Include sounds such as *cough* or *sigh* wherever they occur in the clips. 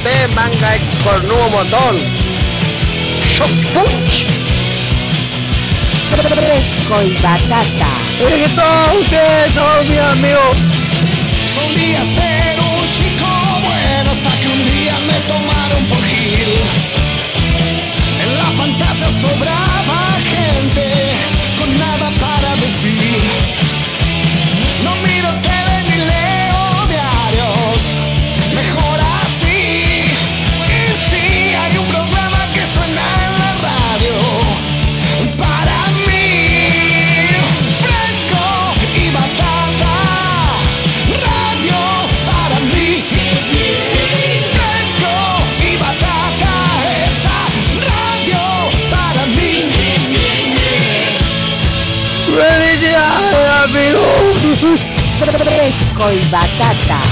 usted, manga de cornudo montón. Fresco y batata. Que todos ustedes son mis amigos. Solía ser un chico bueno hasta que un día me tomaron por Gil. En la pantalla sobraba gente con nada para decir. フ、そ、バタタ。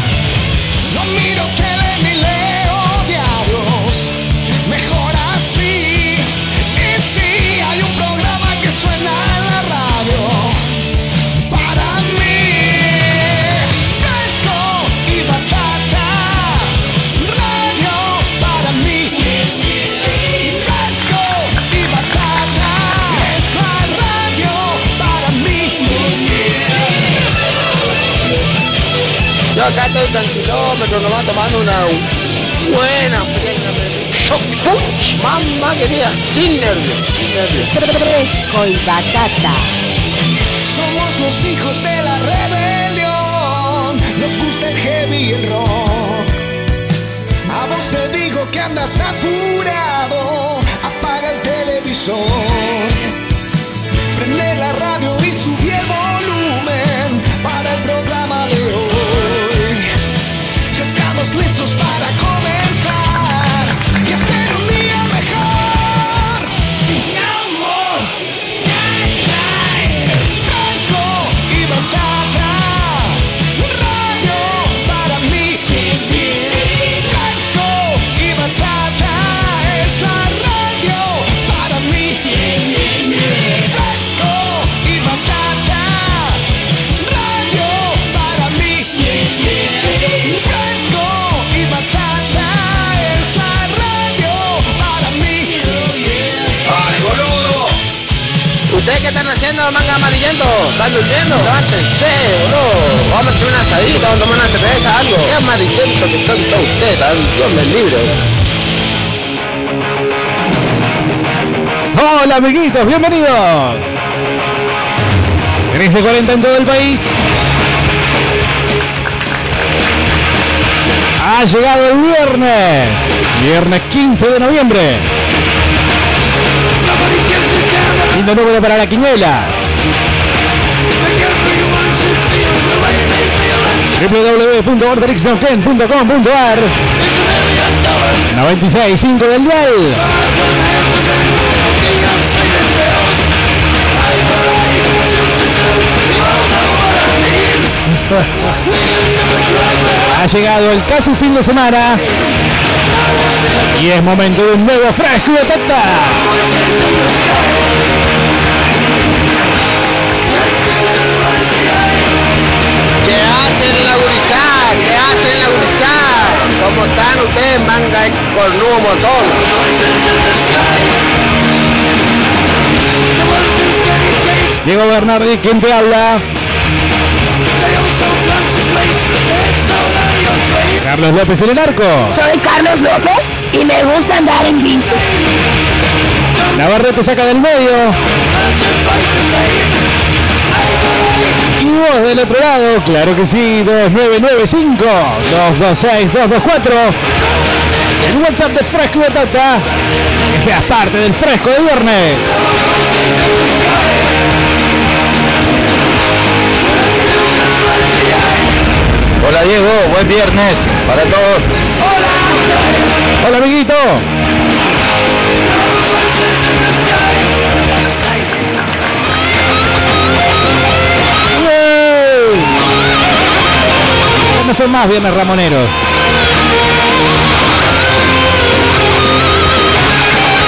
Yo acá estoy tranquilómetro, nomás tomando una buena fresca. Mamá querida, sin nervios, sin nervios. Fresco y batata. Somos los hijos de la rebelión. Nos gusta el heavy y el rock. A vos te digo que andas apurado. Apaga el televisor. Prende la radio y subí el volumen para el programa Ya estamos qué están haciendo, manga amarillento? ¿Están durmiendo? Levántense, boludo. Vamos a hacer una asadita, vamos a tomar una cerveza, algo. Qué amarillento que son todos ustedes, Dios me libre. Hola amiguitos, bienvenidos. 13.40 en todo el país. Ha llegado el viernes. Viernes 15 de noviembre. Número para la quiniela. www.orderixnoken.com.ar 96.5 del dial. Ha llegado el casi fin de semana y es momento de un nuevo fresco de tata. Hacen la gurizada? ¿Qué hacen la gurizada? ¿Cómo están ustedes, manga de cornudo montón? Diego Bernardi, ¿quién te habla? Carlos López en el arco. Soy Carlos López y me gusta andar en bici. Navarrete saca del medio. Vos del otro lado, claro que sí, 2995 226 224. El WhatsApp de Fresco y Batata. Que seas parte del fresco de viernes. Hola Diego, buen viernes para todos. Hola amiguito. No son más viernes ramoneros.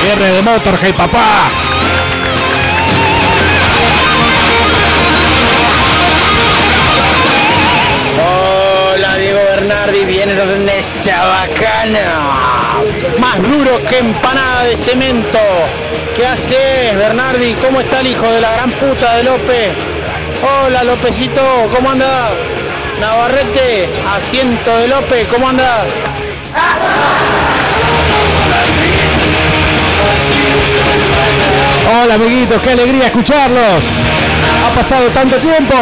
Viernes de Motorhead, papá. Hola Diego Bernardi, vienes donde chabacano. Más duro que empanada de cemento. ¿Qué haces, Bernardi? ¿Cómo está el hijo de la gran puta de López? Hola, Lópezito, ¿cómo anda? Navarrete, asiento de López, ¿cómo anda? Hola amiguitos, qué alegría escucharlos. Ha pasado tanto tiempo.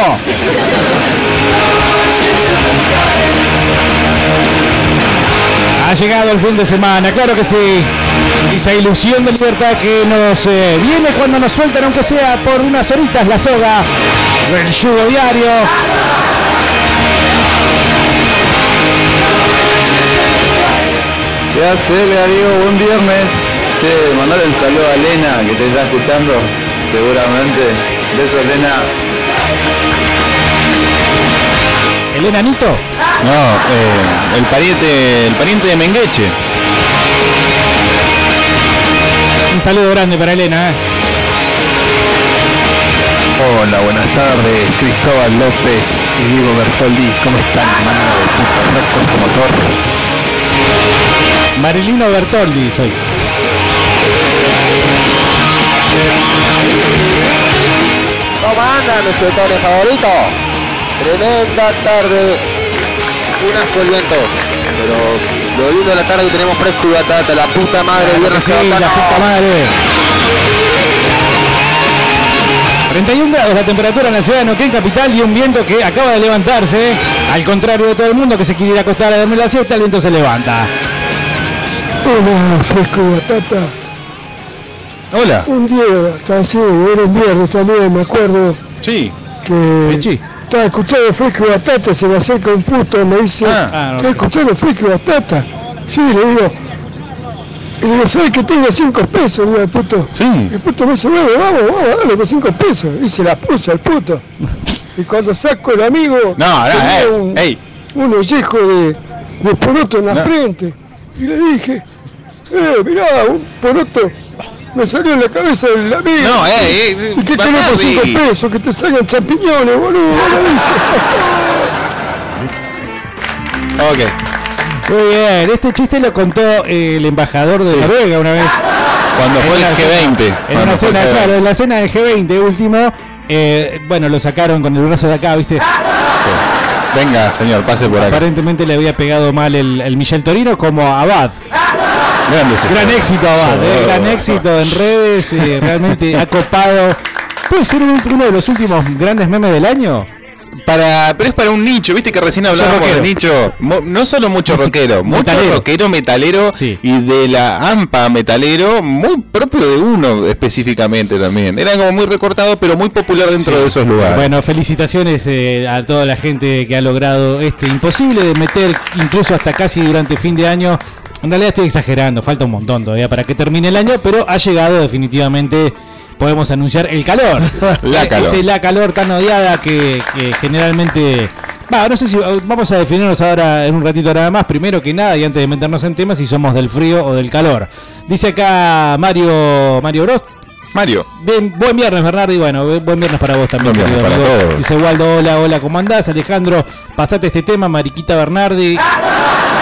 Ha llegado el fin de semana, claro que sí. Esa ilusión de libertad que nos eh, viene cuando nos sueltan, aunque sea por unas horitas, la soga del yugo diario. ¿Qué hace, Darío? Buen viernes. Che, mandale un saludo a Elena que te está escuchando, seguramente. Beso, Elena. ¿El enanito? No, eh, el pariente, el pariente de Mengueche. Un saludo grande para Elena. eh. Hola, buenas tardes. Cristóbal López y Diego Bertoldi. ¿Cómo están, hermano de puta? Motor. Marilino Bertoldi soy. ¿Cómo anda nuestro Tony favorito? Tremenda tarde. Un asco el viento. Pero lo lindo de la tarde que tenemos fresco y batata. La puta madre, viernes Sí, la puta madre. 31 grados la temperatura en la ciudad de Neuquén capital y un viento que acaba de levantarse. Al contrario de todo el mundo que se quiere ir a acostar a dormir la siesta, el viento se levanta. Hola, fresco y batata. Hola. Un día, así, era un viernes también, me acuerdo Sí. que Pechi. estaba escuchando fresco y batata, se me acerca un puto, me dice, Ah, no. ¿estás escuchando fresco y batata? Sí, le digo. Y le digo, ¿sabes que tengo cinco pesos? Digo al puto. Sí. El puto me dice, bueno, vamos, vamos, dale con cinco pesos. Y se la puse al puto. Y cuando saco el amigo, No, no, tenía eh, un, ey. un ollejo de, de poroto en la No. frente. Y le dije, eh, mirá, un poroto me salió en la cabeza del amigo. No, eh, eh, ¿Y qué tenés por Bernardi. cinco pesos? Que te salgan champiñones, boludo. le dice. Ok. Muy bien, este chiste lo contó eh, el embajador de Sí. Noruega una vez. Cuando fue el En la cena- G20. En una cena, G20. claro, en la cena del G20 último. eh, bueno, lo sacaron con el brazo de acá, ¿viste? Venga, señor, pase por acá. Aparentemente le había pegado mal el, el Michel Torino como Abad. Gran éxito, Abad, eh, gran éxito en redes, eh, realmente ha copado. ¿Puede ser un- uno de los últimos grandes memes del año? Para, pero es para un nicho, viste que recién hablábamos de nicho. Mo- no solo mucho Música- rockero, mucho rockero metalero Sí. y de la AMPA metalero, muy propio de uno específicamente también. Era como muy recortado, pero muy popular dentro de esos lugares. Bueno, felicitaciones eh, a toda la gente que ha logrado este imposible de meter incluso hasta casi durante fin de año. En realidad estoy exagerando, falta un montón todavía para que termine el año, pero ha llegado definitivamente, podemos anunciar el calor. *laughs* La Eh, calor. ese la calor tan odiada que, que generalmente... Va, no sé si vamos a definirnos ahora en un ratito nada más. Primero que nada y antes de meternos en temas, si somos del frío o del calor. Dice acá Mario Mario Bros. Mario, Bien, buen viernes, Bernardo, y bueno, bu- buen viernes para vos también, Buen para todos. Dice Waldo, hola, hola, ¿cómo andás? Alejandro, pasate este tema, Mariquita Bernardi. *laughs*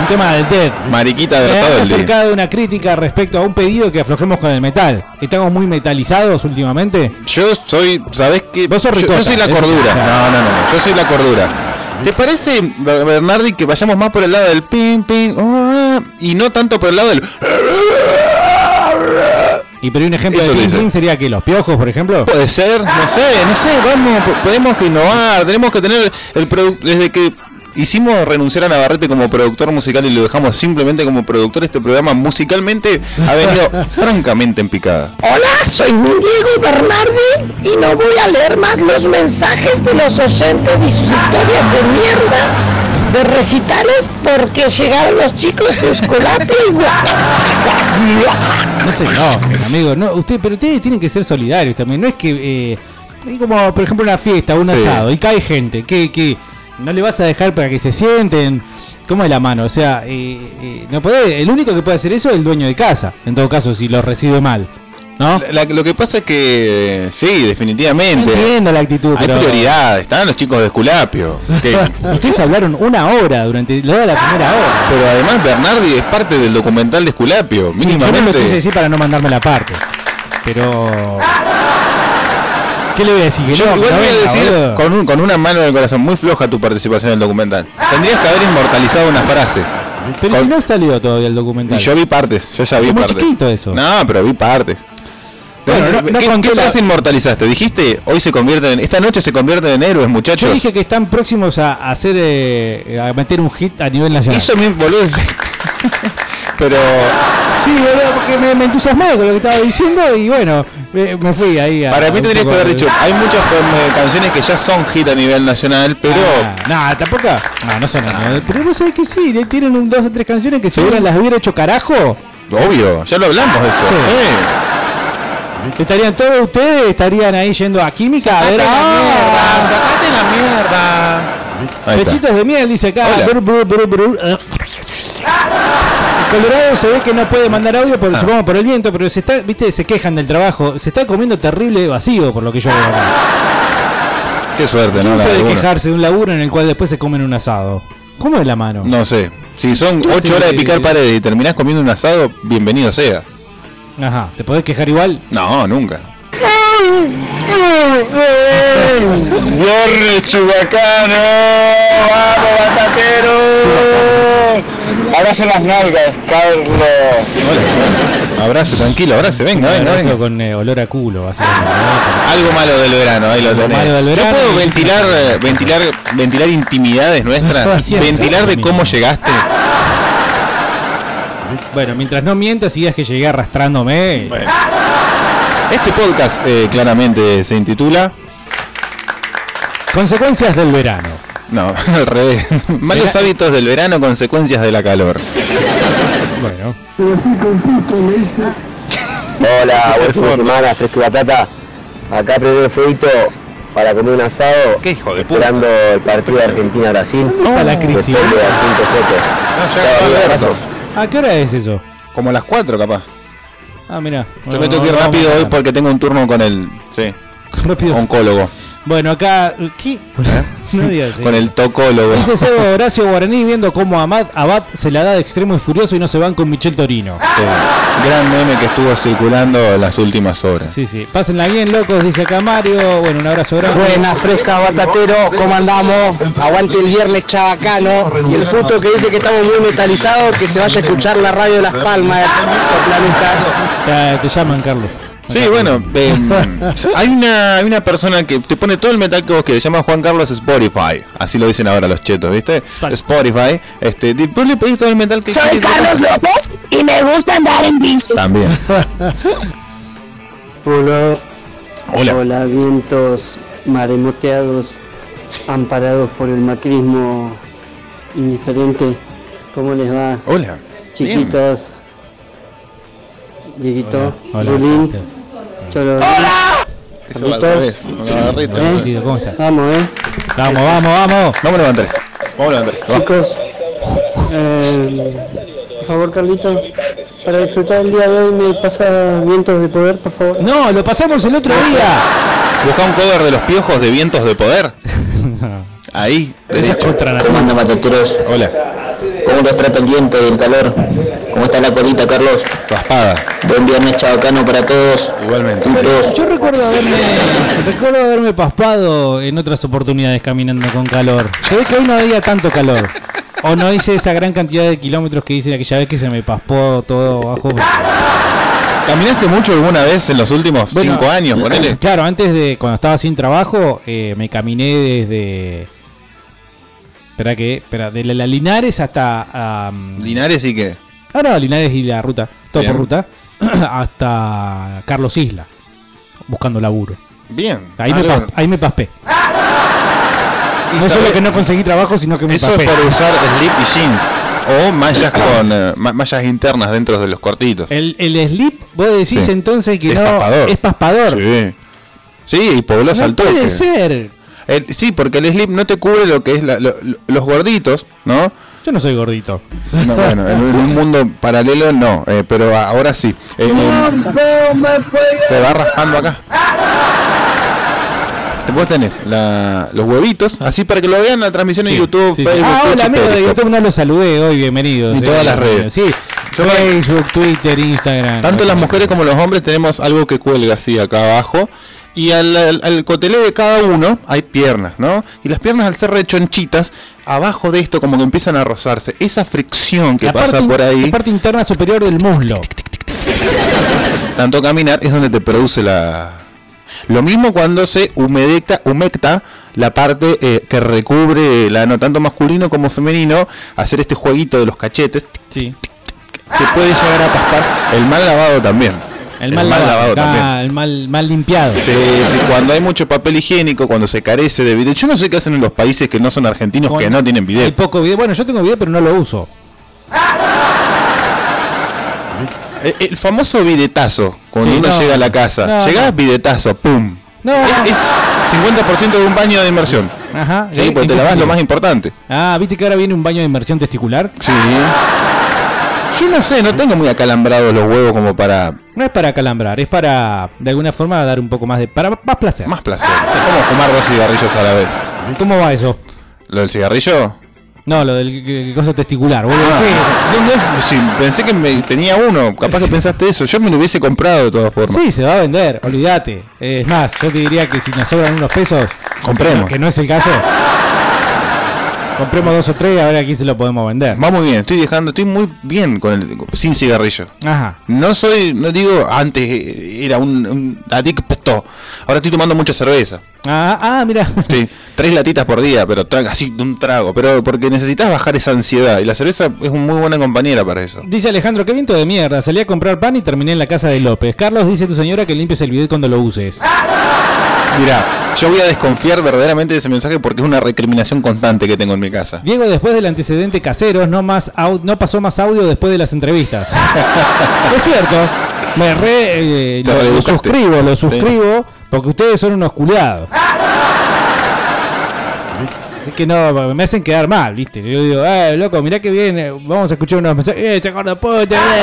Un tema del Dead. Mariquita Me han Bertoldi. acercado una crítica respecto a un pedido que aflojemos con el metal. Estamos muy metalizados últimamente. Yo soy, ¿sabés qué? Vos sos yo, yo ricota, soy la cordura. No, no, no, yo soy la cordura. ¿Te parece, Ber- Bernardi, que vayamos más por el lado del ping, ping, ah, y no tanto por el lado del... Y pero un ejemplo Eso de ping ping sería que los piojos, por ejemplo. Puede ser, no sé, no sé, vamos, po- tenemos que innovar, tenemos que tener el producto, desde que hicimos renunciar a Navarrete como productor musical y lo dejamos simplemente como productor, este programa musicalmente ha venido *laughs* francamente en picada. Hola, soy Diego Bernardi y no voy a leer más los mensajes de los docentes y sus historias de mierda de recitales porque llegaron los chicos de Escolapio y *laughs* No se enojen, amigo. No, usted, pero ustedes tienen que ser solidarios también. No es que. Eh, como, por ejemplo, una fiesta, un Sí. asado, y cae gente. Que, que no le vas a dejar para que se sienten. ¿Cómo es la mano? O sea, eh, eh, no puede, el único que puede hacer eso es el dueño de casa. En todo caso, si lo recibe mal. ¿No? La- lo que pasa es que sí, definitivamente. Entiendo la actitud, Hay pero- prioridades, están los chicos de Esculapio. *laughs* que- Ustedes hablaron una hora durante lo de la primera hora. pero además Bernardi es parte del documental de Esculapio, Sí, yo no lo mínimamente. quise decir para no mandarme la parte. Pero. ¿Qué le voy a decir? Yo no, igual voy a decir boludo. con, un- con una mano en el corazón, muy floja tu participación en el documental. Tendrías que haber inmortalizado una frase. Pero con- no salió todavía el Y documental. yo vi partes, yo ya vi Es muy partes. chiquito eso. No, pero vi partes. Bueno, no- no ¿Qué, conté qué la- frase inmortalizaste? Dijiste, hoy se convierten en, esta noche se convierten en héroes, muchachos. Yo dije que están próximos a a hacer eh, a meter un hit a nivel nacional. Eso mismo, boludo. *laughs* pero Sí, boludo, porque me, me entusiasmé con lo que estaba diciendo y bueno, me, me fui ahí a. para mí tendrías que haber de- dicho, hay muchas canciones que ya son hit a nivel nacional, pero Ah, no, tampoco. No, no son así. Pero vos sabés que sí, tienen un, dos o tres canciones que si hubieran las hubiera hecho carajo, obvio, ya lo hablamos de eso. Sí. Eh, estarían todos ustedes, estarían ahí yendo a química a ver. Sacate la ¡Ah! mierda, sacate la mierda. Pechitos de miel, dice acá. Brr, brr, brr. *laughs* Colorado se ve que no puede mandar audio por, Ah. supongo por el viento, pero se está, viste, se quejan del trabajo. Se está comiendo terrible vacío, por lo que yo veo. Qué suerte, ¿no? ¿Quién La de puede quejarse de un laburo en el cual después se comen un asado? ¿Cómo de la mano? No sé. Si son Yo 8 sé horas de picar paredes y terminás comiendo un asado, bienvenido sea. Ajá, ¿te podés quejar igual? No, nunca. Viernes chubacano, vamos batatero. Abrazo las nalgas, Carlos. Abrace, tranquilo, abrace, venga, Un venga, abrazo venga. con eh, olor a culo. Algo malo del verano, ahí lo tenés. malo del Yo puedo ventilar, eh, ventilar, ventilar intimidades nuestras, ventilar de cómo llegaste. Bueno, mientras no mientas y digas que llegué arrastrándome. Bueno. Este podcast eh, claramente se intitula Consecuencias del verano. No, *laughs* al revés. Malos Vera- hábitos del verano, consecuencias de la calor. Bueno. Hola, *laughs* buen fin de semana, fresco y batata. Acá primero fueguito para comer un asado. Qué hijo de puta. Esperando el partido de Argentina-Brasil. ¿Dónde está la crisis? De. No, ya abrazos. ¿A qué hora es eso? Como a las 4 capaz. Ah, mira. Yo me tengo que ir rápido hoy porque tengo un turno con el sí, Rápido. oncólogo. Bueno, acá. ¿Qué? No digas eso. Con el tocólogo. Dice Seba Horacio Guaraní viendo cómo Amad Abad se la da de extremo y furioso y no se van con Michel Torino. Sí, gran meme que estuvo circulando en las últimas horas. Sí, sí. Pásenla bien, locos, dice acá Mario. Bueno, un abrazo grande. Buenas, fresca, batatero, ¿cómo andamos? Aguante el viernes chabacano. Y el puto que dice que estamos muy metalizados, que se vaya a escuchar la radio de Las Palmas. Ya, te llaman, Carlos. Sí, bueno, eh, *laughs* hay una hay una persona que te pone todo el metal que vos querés, se llama Juan Carlos Spotify. Así lo dicen ahora los chetos, ¿viste? Spotify. Este, vos le pedís todo el metal que Soy. Carlos López y me gusta andar en bici. También. *laughs* Hola, Hola. hola, vientos maremoteados, amparados por el macrismo indiferente. ¿Cómo les va, Hola. chiquitos? Dieguito, Hola. Cholo. Eso va al Carlitos. revés, con la barrita. ¿Eh? Querido, ¿Cómo estás? Vamos, eh. Vamos, vamos, vamos. Vamos a levantar esto. Vamos a levantar esto. va. Chicos, eh, por favor, Carlito, para disfrutar el día de hoy me pasa vientos de poder, por favor. No, lo pasamos el otro día. *laughs* Busca un cover de los piojos de vientos de poder. *laughs* Ahí, derecho. ¿Cómo andan, batateros? Hola. ¿Cómo los trata el viento y el calor? ¿Cómo está la colita, Carlos? Raspada. Buen viernes chabacano para todos. Igualmente. Yo recuerdo haberme, recuerdo haberme paspado en otras oportunidades caminando con calor. Se ve que hoy no había tanto calor. O no hice esa gran cantidad de kilómetros que hice aquella vez que se me paspó todo abajo. ¿Caminaste mucho alguna vez en los últimos Bueno, cinco años? Ponele. *clears throat* Claro, antes de cuando estaba sin trabajo, eh, me caminé desde. Espera que. Espera, de la, la Linares hasta. Linares y qué. Ah, no, Linares y la ruta. Todo Bien. por ruta. *clears throat* hasta Carlos Isla. Buscando laburo. Bien. Ahí, me, Algo- pas- ahí me paspé. No solo que no conseguí trabajo, sino que me Eso paspé. es por usar slip y jeans. O mallas con eh, ma- mallas internas dentro de los cortitos. El, el slip, vos decís Sí. entonces que Es no paspador. es paspador. Sí. Sí, y poblás no al toque. puede ser. El- sí, porque el slip no te cubre lo que es la- lo- los gorditos, ¿no? Yo no soy gordito. No, bueno, en, en un mundo paralelo no, eh, pero ahora sí. Eh, eh, te va raspando acá. Vos tenés la- los huevitos, así para que lo vean en la transmisión en Sí, YouTube, sí, sí. Facebook, Ah, hola amigos de. YouTube, no los saludé hoy, bienvenidos. Y todas las redes. Sí, Facebook, Twitter, Instagram. Tanto las mujeres como los hombres tenemos algo que cuelga así acá abajo. Y al, al, al cotelé de cada uno hay piernas, ¿no? Y las piernas al ser rechonchitas, abajo de esto como que empiezan a rozarse. Esa fricción que La pasa parte- por ahí, La parte interna superior del muslo. tanto caminar, es donde te produce la... Lo mismo cuando se humedecta, humecta la parte eh, que recubre la ano tanto masculino como femenino, hacer este jueguito de los cachetes, Sí. que puede llegar a paspar. El mal lavado también. El mal, lavado, acá, el mal, mal limpiado. Sí, sí, cuando hay mucho papel higiénico, cuando se carece de bidet. Yo no sé qué hacen en los países que no son argentinos que no tienen Hay bidet. poco video. Bueno, yo tengo video, pero no lo uso. El, el famoso bidetazo, cuando Sí, uno no. llega a la casa. No, Llegás, no. bidetazo, pum. No, Es, es 50% de un baño de inmersión. Ajá. Sí, Eh, porque te lavas lo más importante. Ah, ¿viste que ahora viene un baño de inmersión testicular? Sí. Yo no sé, no tengo muy acalambrados los huevos como para No es para acalambrar, es para, de alguna forma, dar un poco más de... para más placer. más placer. Es como fumar dos cigarrillos a la vez. ¿Cómo va eso? ¿Lo del cigarrillo? No, lo del que cosa testicular, boludo. Ah, Sí. no, no, sí, pensé que me, tenía uno. Capaz que pensaste eso. Yo me lo hubiese comprado de todas formas. Sí, se va a vender, olvídate. Es más, yo te diría que si nos sobran unos pesos, Compremos. que no es el caso, compremos dos o tres a ver aquí se lo podemos vender. Va muy bien, estoy dejando, estoy muy bien con el sin cigarrillo. Ajá. No soy, no digo, antes era un, un adicto. Ahora estoy tomando mucha cerveza. Ah, ah, mira. Sí, *laughs* tres latitas por día, pero traga así de un trago. Pero porque necesitas bajar esa ansiedad. Y la cerveza es una muy buena compañera para eso. Dice Alejandro, qué viento de mierda. Salí a comprar pan y terminé en la casa de López. Carlos dice tu señora que limpies el bidet cuando lo uses. Mira, yo voy a desconfiar verdaderamente de ese mensaje porque es una recriminación constante que tengo en mi casa. Diego, después del antecedente caseros, no más no pasó más audio después de las entrevistas. *laughs* es cierto. Me re, eh, lo, suscribo, lo Sí. suscribo, porque ustedes son unos culiados. Así que no, me hacen quedar mal, ¿viste? Yo digo, eh, loco, mirá que bien, eh, vamos a escuchar unos mensajes. ¡Eh, gordo puta! eh".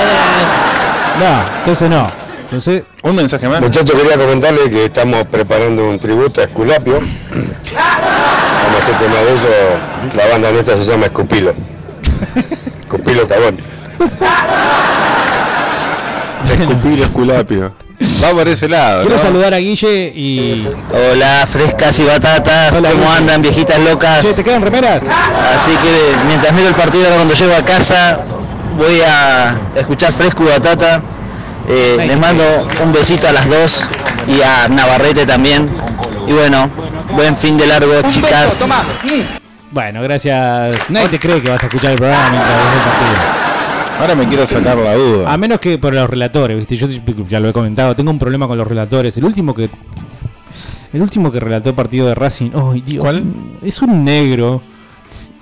*laughs* No, entonces no. Entonces, Un mensaje más. Muchachos, quería comentarles que estamos preparando un tributo a Esculapio. Vamos a hacer tema de eso. La banda nuestra se llama Escupilo. Escupilo Cabón. Escupir esculapio. Va por ese lado. quiero ¿no? saludar a Guille y. Hola, frescas y batatas, Hola, ¿cómo Guille. andan, viejitas locas? Che, ¿te quedan remeras? Así que mientras miro el partido, ahora cuando llego a casa, voy a escuchar fresco y batata. Eh, les mando un besito a las dos y a Navarrete también. Y bueno, buen fin de largo, chicas. Bueno, gracias. Nadie te cree que vas a escuchar el programa mientras ves el partido. Ahora me quiero sacar la duda. A menos que por los relatores, ¿viste? Yo ya lo he comentado, tengo un problema con los relatores. El último que. El último que relató el partido de Racing. ¡Ay, Dios! ¿Cuál? Es un negro.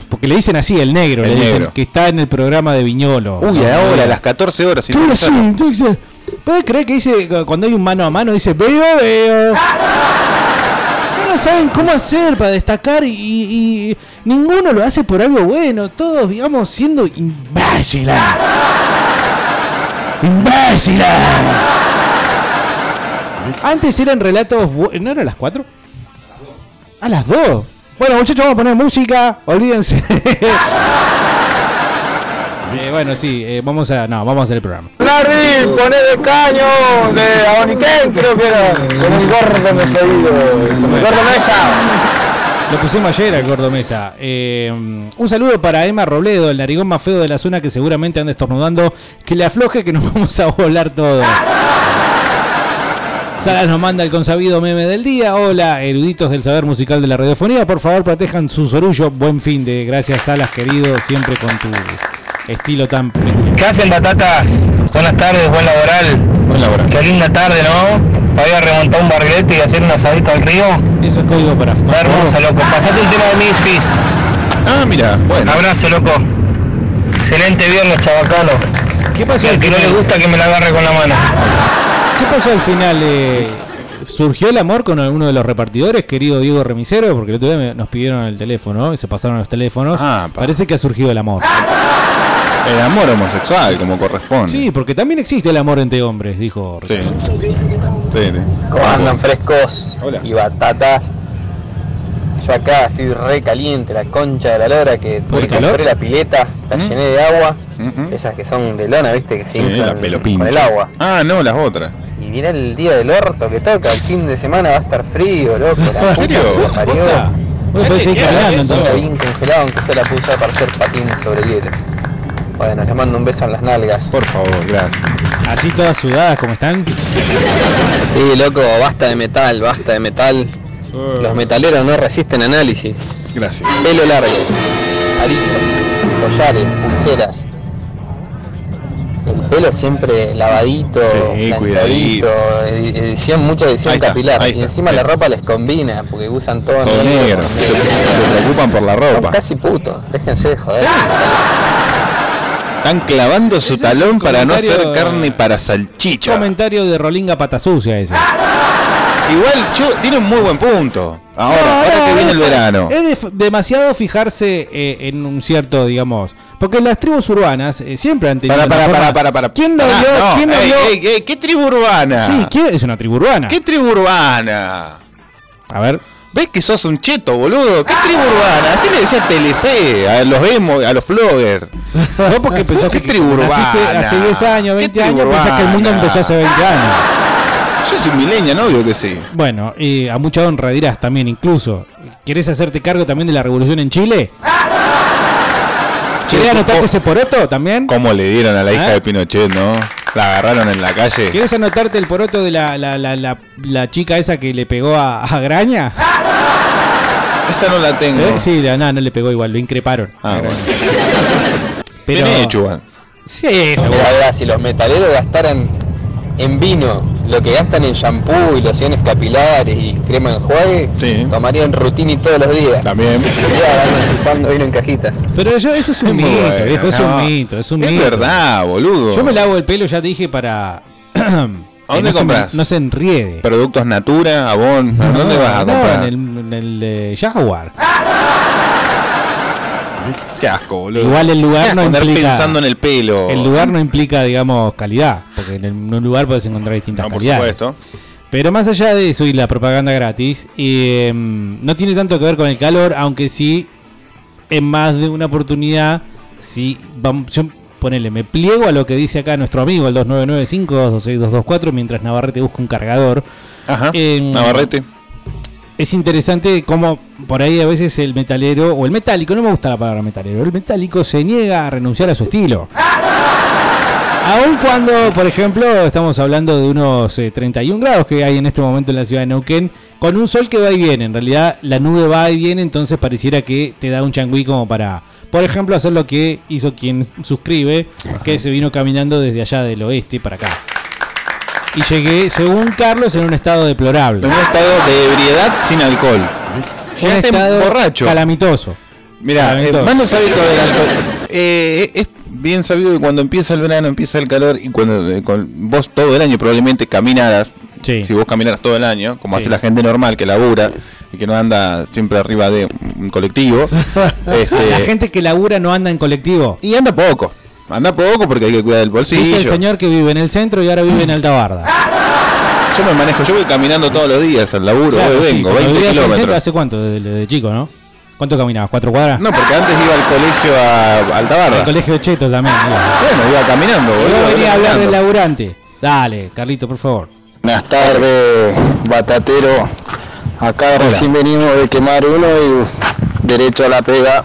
Porque le dicen así, el negro. El le dicen que está en el programa de Viñolo. Uy, No, ahora no, a las 14 horas. ¿Qué? Dice- ¿Puede creer que dice cuando hay un mano a mano dice veo, veo? Ya no saben cómo hacer para destacar y, ninguno lo hace por algo bueno. Todos, digamos, siendo imbéciles. ¡Imbéciles! Antes eran relatos. ¿No eran las 4? A las 2. Bueno, muchachos, vamos a poner música. Olvídense. Eh, bueno, sí, eh, vamos a. No, vamos a hacer el programa. Larry, poné de caño de Aboniquén, creo que era. Con el gordo mesedillo. Con el gordo mesa. Lo pusimos ayer al gordo mesa. Eh, un saludo para Emma Robledo, el narigón más feo de la zona que seguramente anda estornudando. Que le afloje que nos *laughs* vamos a volar todos. Salas nos manda el consabido meme del día. Hola, eruditos del saber musical de la radiofonía. Por favor, protejan su sorullo. Buen fin de. Gracias, Salas, querido. Siempre con tu estilo tan peculiar. ¿Qué hacen batatas? Buenas tardes, buen laboral. Buen laboral. Qué linda tarde, ¿no? Para ir a remontar un barrilete y hacer un asadito al río. Eso es código para fumar. Está hermosa, loco. Pasate el tema de Misfist. Ah, mira, bueno. Abrazo, loco. Excelente viernes, chabacano. ¿Qué pasó Y al que no le gusta que me la agarre con la mano. ¿Qué pasó al final? eh? ¿Surgió el amor con alguno de los repartidores, querido Diego Remisero? Porque el otro día me- nos pidieron el teléfono y se pasaron los teléfonos. Parece que ha surgido el amor. El amor homosexual, como corresponde. Sí, porque también existe el amor entre hombres, dijo. Sí. Sí, sí. ¿Cómo andan frescos y batatas? Yo acá estoy re caliente, la concha de la lora que ¿Por hoy calor? compré la pileta, la llené de agua, esas que son de lona, viste, que se Sí, inflan con el agua. Ah, no, las otras. Y viene el día del orto que toca, el fin de semana va a estar frío, loco. La *laughs* ¿En puta serio? ¿Posta? Vos podés seguir entonces. Bien congelado, aunque se la pude usar para hacer patines sobre hielo. Bueno, les mando un beso en las nalgas. Por favor, gracias. Así todas sudadas como están. Sí, loco, basta de metal, basta de metal. Los metaleros no resisten análisis. Gracias. Pelo largo, aritos, collares, pulseras. El pelo siempre lavadito, Sí, planchadito, edición, mucha edición Ahí está, capilar. y encima la ropa les combina, porque usan todo, Todo negro. Se, se preocupan por la Son ropa. casi putos, déjense de joder. Están clavando su talón para no hacer carne para salchicha. Comentario de Rolinga Pata Sucia ese. Igual, yo, tiene un muy buen punto. Ahora, No, ahora no, que viene el verano. Es demasiado fijarse eh, en un cierto, digamos. Porque las tribus urbanas eh, siempre han tenido. Para, para, para, para, para. ¿Quién no vio? no, ¿Quién ey, vio? ey, ey, ¿Qué tribu urbana? Sí, ¿quién- es una tribu urbana. ¿Qué tribu urbana? A ver. ¿Ves que sos un cheto, boludo? ¿Qué tribu urbana? Así le decía Telefe a los emo, a los floggers. Vos porque pensás ¿Qué que tribu urbana? hace 10 años, ¿Qué 20 tribu años, pensás que el mundo urbana? empezó hace 20 años. Yo soy milenial, obvio que sí. Bueno, y a mucha honra dirás también incluso. ¿Querés hacerte cargo también de la revolución en Chile? ¿Querés anotarte ese poroto también? ¿Cómo le dieron a la hija ¿Eh? de Pinochet, no? La agarraron en la calle. ¿Querés anotarte el poroto de la, la, la, la, la chica esa que le pegó a, a Graña? Esa no la tengo. ¿Eh? Sí, la- no, no le pegó igual, lo increparon. Ah, bueno. Pero- Bien hecho. Sí. Mira, verá, si los metaleros gastaran en vino lo que gastan en shampoo y lociones capilares y crema de enjuague, tomarían rutini todos los días. También. Chupando vino en cajita. Pero yo, eso es un *laughs* Es mito, bueno, viejo, es no. un mito, es un Es mito. verdad, boludo. Yo me lavo el pelo, ya te dije, para... *clears throat* que ¿A dónde no se compras? no se enriede. Productos Natura, Avon. ¿A dónde No, vas a no, comprar? en el, en el, eh, Jaguar. Qué asco, boludo. Igual el lugar asco no andar implica... pensando en el pelo. El lugar no implica, digamos, calidad. Porque en, el- en un lugar puedes encontrar distintas No, por calidades. supuesto. Pero más allá de eso y la propaganda gratis, eh, no tiene tanto que ver con el calor, aunque sí, en más de una oportunidad, sí, vamos, yo ponele, me pliego a lo que dice acá nuestro amigo, el 2995-26224, mientras Navarrete busca un cargador. Ajá, Em, Navarrete. Es interesante cómo por ahí a veces el metalero, o el metálico, no me gusta la palabra metalero, el metálico se niega a renunciar a su estilo. *laughs* Aun cuando, por ejemplo, estamos hablando de unos eh, 31 grados que hay en este momento en la ciudad de Neuquén, con un sol que va y viene. En realidad, la nube va y viene, entonces pareciera que te da un changüí como para, por ejemplo, hacer lo que hizo quien suscribe, que se vino caminando desde allá del oeste para acá. Y llegué, según Carlos, en un estado deplorable. En un estado de ebriedad sin alcohol. Un Llegaste estado borracho. calamitoso. Mira, Calamitoso. más no del alcohol. Eh, es bien sabido que cuando empieza el verano, empieza el calor y cuando eh, con vos todo el año probablemente caminaras, si vos caminaras todo el año, como Sí. hace la gente normal que labura y que no anda siempre arriba de un colectivo, *laughs* este, La gente que labura no anda en colectivo. y anda poco, anda poco porque hay que cuidar el bolsillo. Dice el señor que vive en el centro y ahora vive en Alta Barda. Yo me manejo, yo voy caminando todos los días al laburo, Claro, voy, sí, vengo, cuando 20 vivías en el centro, kilómetros. ¿Hace cuánto? De, de chico, ¿no? ¿Cuánto caminabas? ¿Cuatro cuadras? No, porque antes iba al colegio a Altabarda. Al colegio de Cheto también. iba. Bueno, iba caminando, boludo. vos venía a hablar del laburante. Dale, Carlito, por favor. Buenas tardes, batatero. Acá recién venimos de quemar uno y derecho a la pega.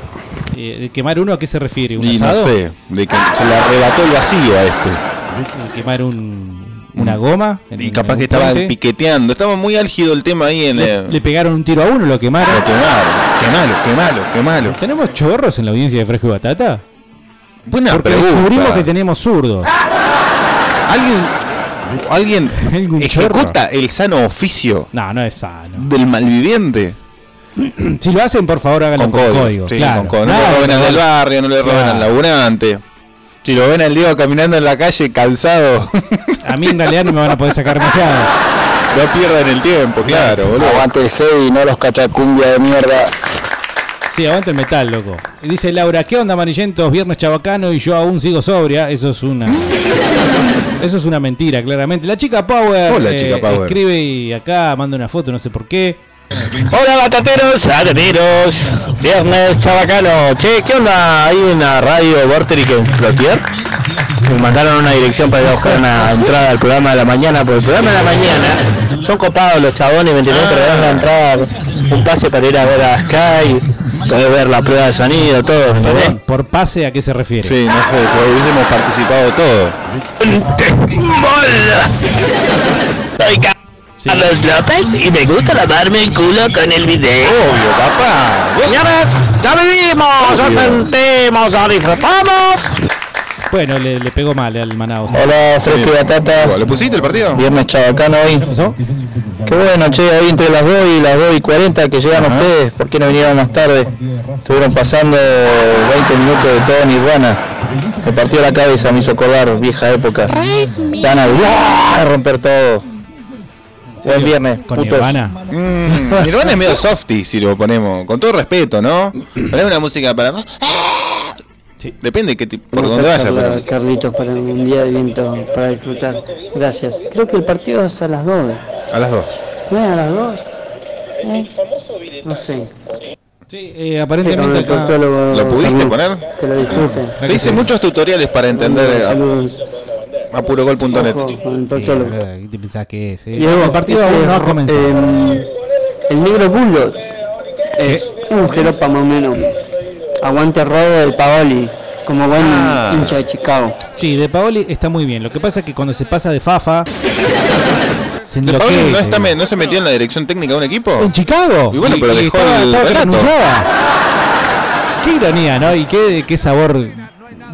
Eh, ¿De quemar uno a qué se refiere? ¿Un Y no sé, de que se le arrebató el vacío a este. ¿De quemar un, una goma? en- Y capaz que un estaba puente? piqueteando. Estaba muy álgido el tema ahí en Le, el. le pegaron un tiro a uno, lo quemaron. Lo quemaron. Qué malo, qué malo, qué malo. ¿Tenemos chorros en la audiencia de Fresco y Batata? Buena Porque pregunta. descubrimos que tenemos zurdos. ¿Alguien, alguien *laughs* ¿Algún ejecuta el sano oficio No, no es sano. del malviviente? Si lo hacen, por favor, háganlo Con con, código. código. Sí, claro. con código. No Nada le roben al del barrio, no le roben Claro. al laburante. Si lo ven al Diego caminando en la calle calzado. *laughs* A mí en realidad no me van a poder sacar demasiado. No pierdan el tiempo, claro, boludo. Aguante el heavy, no los cachacumbia de mierda. Sí, aguanta el metal, loco. Y dice Laura, ¿qué onda, amarillentos? Viernes chabacano y yo aún sigo sobria. Eso es una. Eso es una mentira, claramente. La chica Power, Hola, chica Power. escribe y acá manda una foto, no sé por qué. Hola batateros, batateros, viernes chabacano. Che, ¿qué onda? Hay una radio Vorterix en Flotier. Me mandaron una dirección para ir a buscar una entrada al programa de la mañana. Por el programa de la mañana son copados los chabones, 29 te regalan la entrada, un pase para ir a ver a Sky, poder ver la prueba de sonido, todo. ¿me entendés? Por, pase, ¿a qué se refiere? Sí, no sé, que hubiésemos participado todo. Soy Carlos López y me gusta lavarme el culo con el video. Obvio, papá. Señores, ya vivimos, ya sentimos, ya disfrutamos. Bueno, le, le pegó mal al Manao. Hola, Fresco y Batata. ¿Le pusiste el partido? Viernes chabacano hoy. pasó? Qué bueno, che, hoy entre las 2 y las 2 y 40 que llegan ustedes, ¿por qué no vinieron más tarde? Estuvieron pasando 20 minutos de todo Nirvana. Me partió la cabeza, me hizo acordar vieja época. De ¡ah! romper todo. Buen viernes, ¿Con putos. Nirvana? Mm, Nirvana es medio softy si lo ponemos. Con todo respeto, ¿no? Ponemos una música para. Depende qué tipo, por Vamos dónde vaya, hacerla, pero. Carlitos, para un día de viento para disfrutar. Gracias. Creo que el partido es a las 2. A las dos. ¿No es a las 2? ¿Eh? No sé. Sí, eh, aparentemente Sí, el acá. ¿Lo pudiste también. poner? Que lo disfruten. Te hice muchos tutoriales para entender Saludos. A, purogol.net. Sí, ¿Qué te pensás que es? eh? Diego, el partido este, no ha comenzado. eh, el negro Bulos es un jeropa más o menos. Aguante robo del Paoli, como buen Ah. hincha de Chicago. Sí, de Paoli está muy bien. Lo que pasa es que cuando se pasa de Fafa. se ¿De enloquece. no, está, me- no se metió en la dirección técnica de un equipo? ¿En Chicago? Y bueno, pero dejó estaba- el estaba. Qué ironía, ¿no? Y qué, qué sabor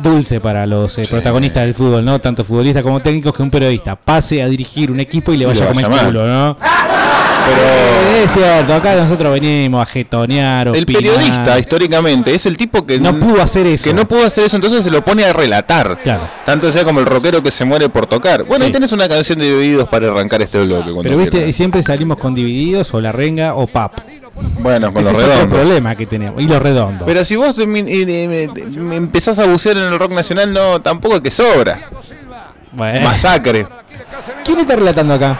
dulce para los eh, protagonistas del fútbol, ¿no? Tanto futbolistas como técnicos que un periodista pase a dirigir un equipo y le Y vaya a comer mal. culo, ¿no? Pero Eh, Es cierto, acá nosotros venimos a jetonear, el periodista históricamente es el tipo que No pudo hacer eso. Que no pudo hacer eso, entonces se lo pone a relatar. Claro. Tanto sea como el rockero que se muere por tocar. Bueno, Sí. ahí tenés una canción de divididos para arrancar este bloque. Pero viste, siempre salimos con divididos o la renga o pap. Bueno, con Ese los es otro redondos. problema que tenemos. Y los redondos. Pero si vos me, me- me- me empezás a bucear en el rock nacional, no, tampoco es que sobra. Bueno. Masacre. ¿Quién está relatando acá?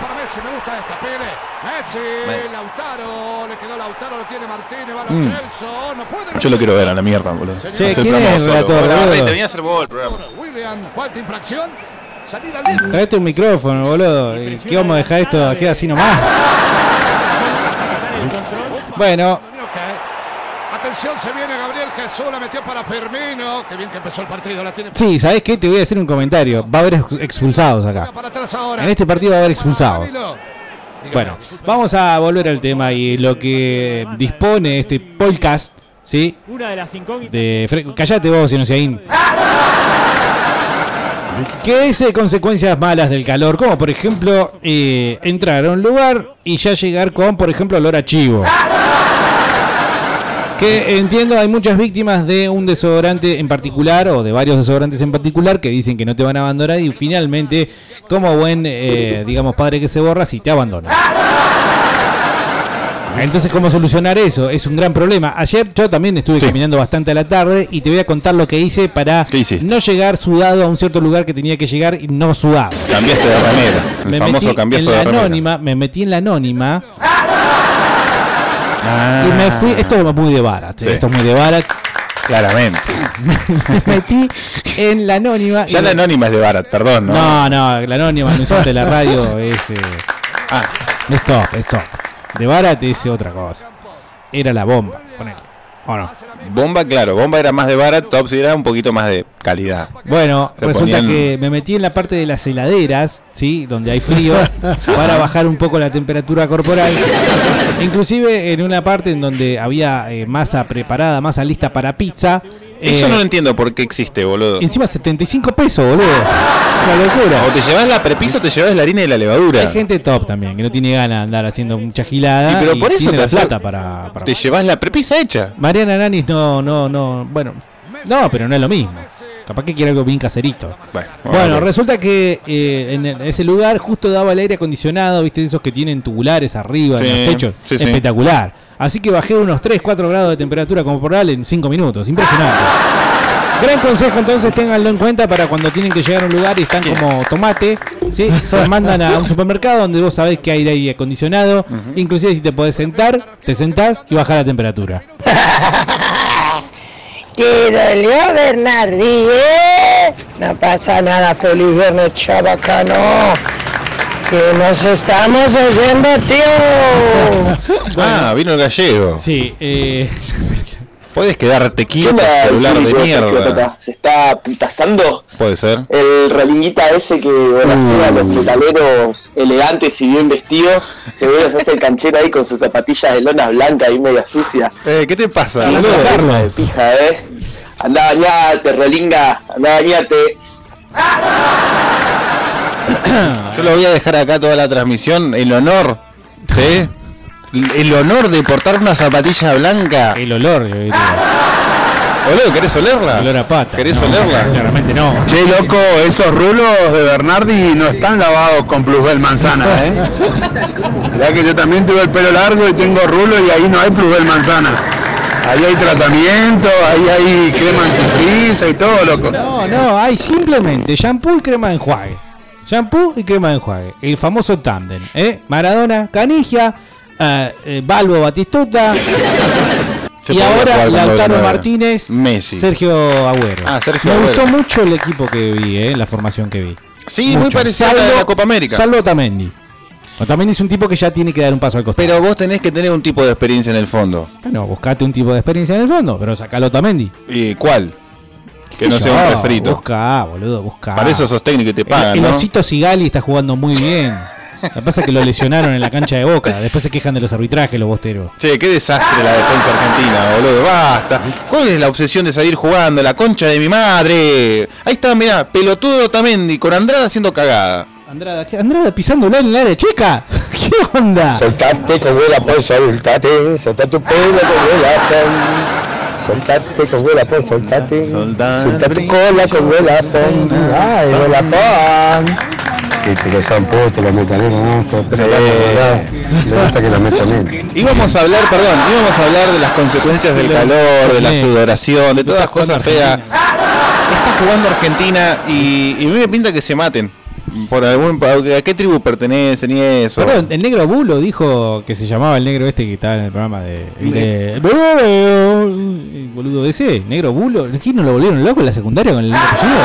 Mm. Yo lo quiero ver a la mierda, boludo. Che, ¿quién un es el. Traete un micrófono, boludo. ¿Y ¿Qué vamos a dejar esto aquí así nomás? Bueno, Atención, se viene Gabriel Jesús, la metió para Firmino. Qué bien que empezó el partido, la tiene sí, ¿sabés qué? Te voy a decir un comentario. Va a haber ex- expulsados acá. para atrás ahora. En este partido va a haber expulsados. Bueno, vamos a volver al tema y lo que dispone este podcast, ¿sí? Una de las incógnitas. De Fre- Callate vos, Inociaín. Que es eh, consecuencias malas del calor, como por ejemplo eh, entrar a un lugar y ya llegar con, por ejemplo, olor a chivo. Que entiendo, hay muchas víctimas de un desodorante en particular o de varios desodorantes en particular que dicen que no te van a abandonar y finalmente, como buen, eh, digamos, padre que se borra, si te abandona. Entonces, ¿cómo solucionar eso? Es un gran problema. Ayer yo también estuve caminando bastante a la tarde y te voy a contar lo que hice para no llegar sudado a un cierto lugar que tenía que llegar y no sudado. Cambiaste de remera. El Me famoso en de la remera. anónima, me metí en la anónima Ah, y me fui. Esto es muy de Barat. Sí. Esto es muy de Barat. Claramente. *laughs* me metí en la anónima. Ya la anónima es de Barat, perdón, ¿no? No, no, la anónima anunciante de la radio es. eh, Ah. es top, es top. De Barat es otra cosa. Era la bomba, ponele. ¿O no? Bomba, claro. Bomba era más de Barat, Tops era un poquito más de calidad. Bueno, Se resulta ponían- que me metí en la parte de las heladeras, ¿sí? Donde hay frío, *laughs* para bajar un poco la temperatura corporal. Inclusive en una parte en donde había eh, masa preparada, masa lista para pizza. Eso eh, no lo entiendo por qué existe, boludo. Encima 75 pesos, boludo. Es una locura. O te llevas la prepisa o te llevas la harina y la levadura. Hay gente top también, que no tiene ganas de andar haciendo mucha gilada. Y pero por eso tiene te la hace- plata para, para- Te llevas la prepisa hecha. Mariana Nanis no, no, no. Bueno, no, pero no es lo mismo. Capaz que quiere algo bien caserito. Bueno, resulta que eh, en ese lugar justo daba el aire acondicionado, viste, esos que tienen tubulares arriba Sí, en los techos. sí, sí. Espectacular. Así que bajé unos 3, 4 grados de temperatura corporal en 5 minutos. Impresionante. Gran consejo, entonces ténganlo en cuenta para cuando tienen que llegar a un lugar y están como tomate, ¿sí? se mandan a un supermercado donde vos sabés que hay aire acondicionado, inclusive si te podés sentar, te sentás y bajás la temperatura. *laughs* ¿Te dolió, Bernardi? eh? No pasa nada, feliz viernes, chabacano. Que nos estamos oyendo, tío. Ah, vino el gallego. Sí, eh. *laughs* Puedes quedarte quieto, celular de mierda. ¿Se está putazando? Puede ser. El relinguita ese que volacea a los metaleros elegantes y bien vestidos, se ve que se hace el canchero ahí con sus zapatillas de lona blanca y media sucia. Eh, ¿Qué te pasa, cabeza de pija, eh. Andá bañate, relinga, andá bañate. Yo lo voy a dejar acá toda la transmisión. El honor, ¿sí? El honor de portar una zapatilla blanca. El olor, yo diría. Boludo, ¿querés olerla? Olor a pata. ¿Querés No, olerla? Claramente no. Che, loco, esos rulos de Bernardi no están lavados con plusbel manzana, ¿eh? Mirá que yo también tuve el pelo largo y tengo rulo y ahí no hay plusbel manzana. Ahí hay tratamiento, ahí hay crema antifriza y todo, loco. No, no, hay simplemente shampoo y crema de enjuague. Shampoo y crema de enjuague. El famoso tándem, ¿eh? Maradona, Canigia, eh, eh, Balbo, Batistuta. Se y ahora Lautaro. Martínez, Messi. Sergio Agüero. Ah, Sergio Me Agüero. gustó mucho el equipo que vi, ¿eh? La formación que vi. Sí, muy parecida a la de la Copa América. Salvo Otamendi. Otamendi es un tipo que ya tiene que dar un paso al costado. Pero vos tenés que tener un tipo de experiencia en el fondo. Bueno, buscate un tipo de experiencia en el fondo, pero sacalo Otamendi. ¿Y cuál? Que no sea yo, un refrito. Busca, boludo, busca. Para eso sos técnico y te pagan, El, el ¿no? osito Sigali está jugando muy bien. Lo que pasa es que lo lesionaron en la cancha de Boca. Después se quejan de los arbitrajes los bosteros. Che, qué desastre la defensa argentina, boludo. Basta. ¿Cuál es la obsesión de seguir jugando? La concha de mi madre. Ahí está, mirá, pelotudo Tamendi con Andrada haciendo cagada. Andrada, ¿qué? Andrada pisándolo en el área checa. *laughs* ¿Qué onda? Soltate con huela por soltate, soltate tu pelo con huela por. Soltate con huela por soltate. Soltate tu cola con huela por. Ay, huela por. Y te lo zampó, te lo metan en no, se Le gusta que lo metan. Íbamos a hablar, perdón, íbamos a hablar de las consecuencias del calor, de la sudoración, de todas las cosas feas. Está jugando Argentina y, y a mí me pinta que se maten. Por algún, ¿A qué tribu pertenecen y eso? Perdón, el negro Bulo dijo que se llamaba el negro este que estaba en el programa de. de- el boludo ese, negro Bulo. ¿Qué no lo volvieron loco en la secundaria con el apellido?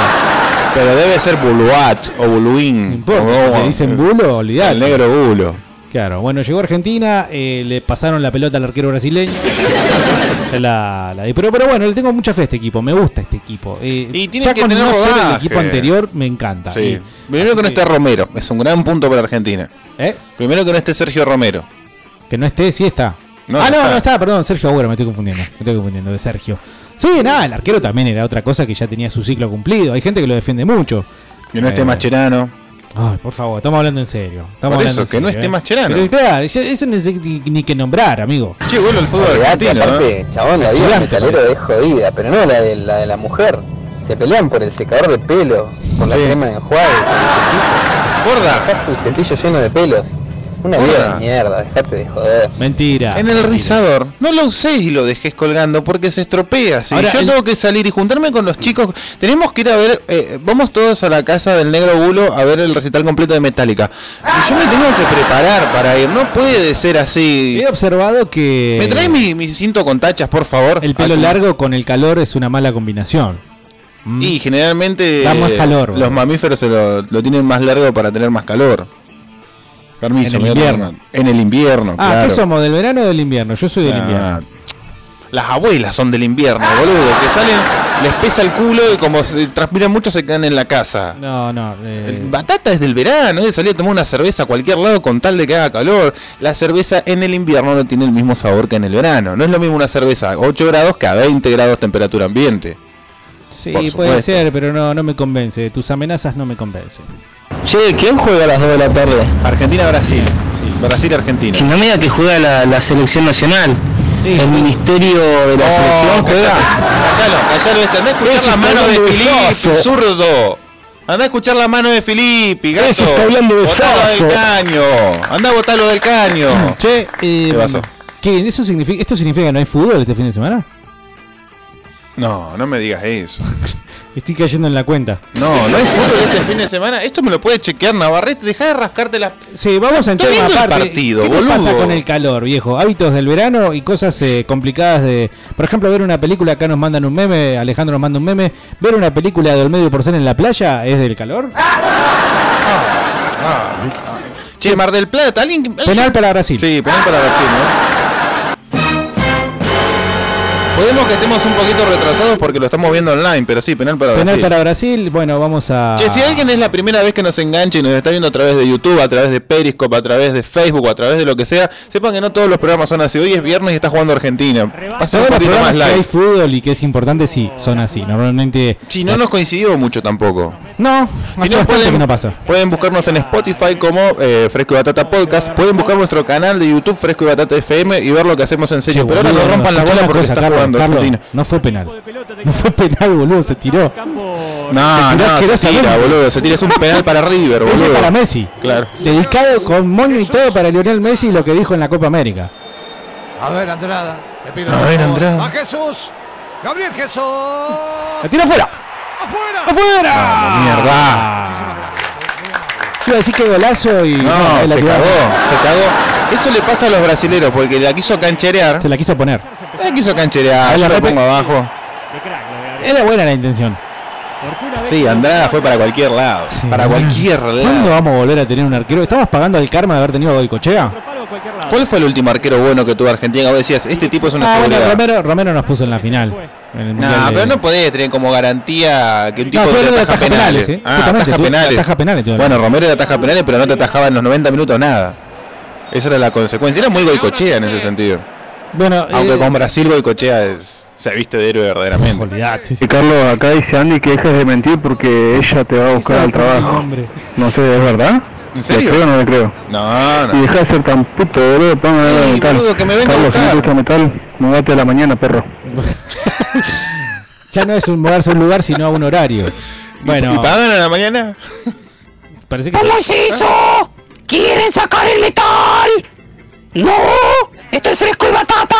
Pero debe ser Buluat o Buluín. No importa, le dicen Bulo, olvidate. El negro Bulo. Claro, bueno, llegó Argentina, eh, le pasaron la pelota al arquero brasileño. *laughs* La- la- pero, pero bueno, le tengo mucha fe a este equipo, me gusta este equipo. Eh, Y tiene ya que con tener no ser el equipo anterior me encanta. Sí. Y- Primero que no esté Romero, es un gran punto para Argentina. ¿Eh? Primero que no esté Sergio Romero. Que no esté, sí está. No, ah, no no, está. no está, perdón, Sergio Agüero, me estoy confundiendo. Me estoy confundiendo de Sergio. Sí, nada, el arquero también era otra cosa que ya tenía su ciclo cumplido. Hay gente que lo defiende mucho. Que no esté Eh, Mascherano. Ay, por favor, estamos hablando en serio. Estamos Por hablando eso, en que no esté eh. Mascherano. Pero claro, eso, eso no es ni, ni que nombrar, amigo. Che, bueno, el fútbol Olvidate, argentino. aparte, ¿eh? chabón, la vida del metalero es jodida, pero no la de la, de la mujer. Se pelean por el secador de pelo, por la crema de enjuague, por el cepillo. Gorda. Dejaste el cepillo lleno de pelos. Una vida de mierda, dejate de joder. Mentira. En el rizador, no lo uséis y lo dejes colgando porque se estropea. Si Ahora, yo el- tengo que salir y juntarme con los chicos, tenemos que ir a ver, eh, vamos todos a la casa del negro bulo a ver el recital completo de Metallica. Y yo me tengo que preparar para ir, no puede ser así. He observado que ¿Me traes mi, mi cinto con tachas, por favor? el pelo Ah, largo con el calor es una mala combinación. Mm. Y generalmente Da más eh, calor, los mamíferos se lo, lo tienen más largo para tener más calor. Permiso, En el invierno. En el invierno, Ah, claro. ¿qué somos? ¿Del verano o del invierno? Yo soy del Ah, invierno. Las abuelas son del invierno, boludo, que salen, les pesa el culo y como se transpiran mucho se quedan en la casa. No, no. eh, El batata es del verano, es de salir a tomar una cerveza a cualquier lado con tal de que haga calor. La cerveza en el invierno no tiene el mismo sabor que en el verano. No es lo mismo una cerveza a 8 grados que a 20 grados temperatura ambiente. sí, puede ser, pero no, no me convence. Tus amenazas no me convencen. Che, ¿quién juega a las 2 de la tarde? Argentina-Brasil. Brasil-Argentina. Que no me diga que juega la, la selección nacional. el ministerio de la selección juega. Callalo, callalo este. Andá a escuchar la mano de Filippi, zurdo. Andá a escuchar la mano de Filippi, gato. Ese está hablando de Botalo del caño. Andá a botarlo del caño. Che, eh, ¿Qué pasó? ¿qué, eso significa, ¿Esto significa que no hay fútbol este fin de semana? No, no me digas eso. *laughs* Estoy cayendo en la cuenta. No, no hay fútbol este *laughs* fin de semana. Esto me lo puede chequear Navarrete. Deja de rascarte la. Sí, vamos a entrar en viendo el aparte. partido, ¿Qué boludo. pasa con el calor, viejo? Hábitos del verano y cosas eh, complicadas de. Por ejemplo, ver una película, acá nos mandan un meme, Alejandro nos manda un meme. Ver una película de Olmedo y Porcel en la playa es del calor. Che, Mar del Plata, alguien. Penal para Brasil. Sí, penal para Brasil, ¿no? Podemos que estemos un poquito retrasados porque lo estamos viendo online, pero sí, penal para Penal Brasil. para Brasil, bueno, vamos a. Che, si alguien es la primera vez que nos engancha y nos está viendo a través de YouTube, a través de Periscope, a través de Facebook, a través de lo que sea, sepan que no todos los programas son así. Hoy es viernes y está jugando Argentina. Pasa un poquito más programas que hay live. fútbol y que es importante, sí, son así. Normalmente. Si no nos coincidió mucho tampoco. No, Si no, pueden, que no pasa. pueden buscarnos en Spotify como eh, Fresco y Batata Podcast. Pueden buscar nuestro canal de YouTube Fresco y Batata FM y ver lo que hacemos en serio. Che, Pero ahora no rompan la bola porque cosa, está Carlos, jugando Carlos. No fue penal. No fue penal, boludo, se tiró. No, no, se tira, boludo. Se tira, es un penal para River, Ese boludo. para Messi. Claro. Dedicado con moño y todo para Lionel Messi lo que dijo en la Copa América. A ver, Andrada. Le pido A ver. Andrada. A Jesús. Gabriel Jesús. ¡La tira afuera! ¡Afuera! ¡Afuera! Vamos, mierda. Yo iba a decir que golazo y. No, se cagó, se cagó. Eso le pasa a los brasileros porque la quiso cancherear. Se la quiso poner. La quiso cancherear. Yo la pongo abajo. Era buena la intención. Sí, Andrada fue para cualquier lado. Para cualquier ¿Cuándo lado. vamos a volver a tener un arquero? ¿Estamos pagando el karma de haber tenido a Goicochea? ¿Cuál fue el último arquero bueno que tuvo Argentina? Vos decías, este tipo es una Ah, bueno, seguridad. Romero, Romero nos puso en la final. En el Mundial No, de- pero no podés tener como garantía que un tipo estoy te ataja ataja penales. penales, ¿eh? Ah, ataja penales. ataja penales, Bueno. Romero te ataja penales, pero no te atajaba en los 90 minutos nada. Esa era la consecuencia. Era muy goicochea en ese sentido. Bueno, Aunque eh, con Brasil goicochea es, se viste de héroe verdaderamente. Y Carlos, acá dice Andy que dejes de mentir porque ella te va a buscar al trabajo. No sé, ¿es verdad? ¿En serio? ¿Le creo o no le creo? No, no. Y deja de ser tan puto, boludo, ponme de Sí, metal. boludo, que me venga a Carlos, si no te gusta metal, mudate a la mañana, perro. *laughs* ya no es un mudarse a un lugar, sino a un horario. Bueno, ¿Y pagan a la mañana? parece que. ¿Cómo es eso? ¿Quieren sacar el letal? No, esto es fresco y batata.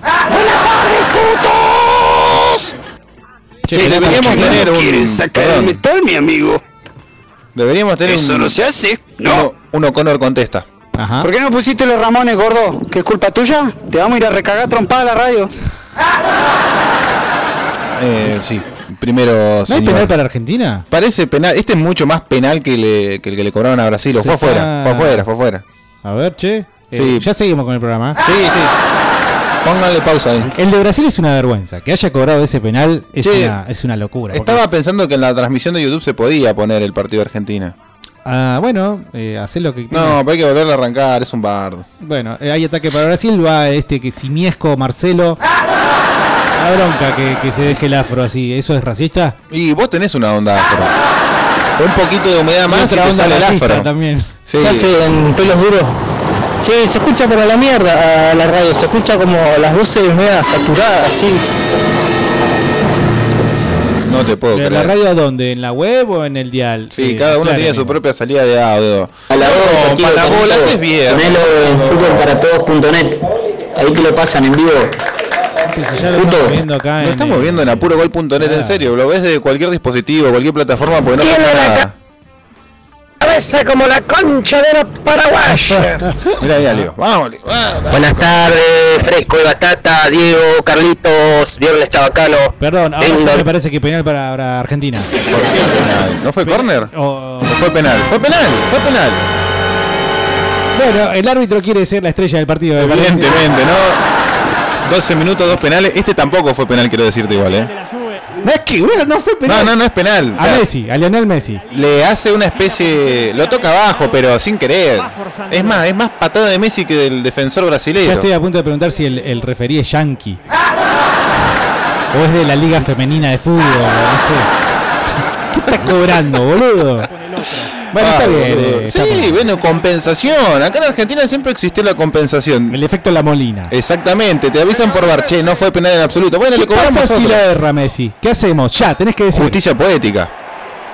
Buenas tardes, putos. Che, deberíamos tener un. perdón, metal, mi amigo? Deberíamos tener Eso un. no se hace. Uno, uno Conor contesta. Ajá. ¿Por qué no pusiste los Ramones, gordo? ¿Qué es culpa tuya? Te vamos a ir a recagar trompada a la radio. *laughs* Eh, sí, primero. ¿No hay penal para Argentina? Parece penal. Este es mucho más penal que, le- que el que le cobraron a Brasil. O fue afuera, está- fue afuera, fue afuera. A ver, che. Eh, Sí. Ya seguimos con el programa. Sí, sí. Pónganle pausa ahí. El de Brasil es una vergüenza. Que haya cobrado ese penal es, una, es una locura. porque- Estaba pensando que en la transmisión de YouTube se podía poner el partido de Argentina. Ah, bueno, eh, hacer lo que No, pero hay que volverlo a arrancar, es un bardo. Bueno, eh, hay ataque para Brasil, va este que Simiesco, Marcelo. La bronca que, que se deje el afro así, ¿eso es racista? Y vos tenés una onda afro. Un poquito de humedad más y te onda sale el afro. también. Sí. ¿Qué hacen pelos duros? Che, se escucha para la mierda a la radio, se escucha como las voces media saturadas, así. No te puedo ¿En creer. la radio a dónde? ¿En la web o en el dial? Sí, Eh, cada uno claro, tiene su propia salida de audio. A la hora No, para bolas es bien. Ponelo en fútbolparatodos.net. Ahí que lo pasan en vivo. Sí, sí, ya lo Puto. estamos viendo acá Lo en estamos el- viendo en apurogol.net en serio. Lo ves de cualquier dispositivo, cualquier plataforma, porque no pasa nada. Como la concha de la paraguaya. *laughs* Mira, mira, Leo. Vamos, Leo. vamos. Buenas tardes, Fresco de Batata, Diego, Carlitos, Viernes Chabacano. Perdón, ahora sí me parece que penal para, para Argentina. ¿Por qué penal? ¿No fue córner? O- ¿O fue penal? Fue penal, fue penal. Bueno, el árbitro quiere ser la estrella del partido. Evidentemente, ¿no? 12 minutos, dos penales. Este tampoco fue penal, quiero decirte igual, ¿eh? No es que, bueno, no fue penal. No, no, no es penal. O A sea, Messi, a Lionel Messi. le hace una especie. Lo toca abajo, pero sin querer. Es más, es más patada de Messi que del defensor Ya brasileño. estoy a punto de preguntar si el, el referí es yankee. O es de la Liga Femenina de Fútbol, no sé. ¿Qué estás cobrando, boludo? Bueno, está Ay, bien, eh, está Sí, bien. bueno, compensación. Acá en Argentina siempre existió la compensación. El efecto La Molina. Exactamente, te avisan por bar, che, no fue penal en absoluto. Bueno, ¿Qué le cobramos pasa si otro. la erra Messi? ¿Qué hacemos? Ya, tenés que decir. Justicia poética.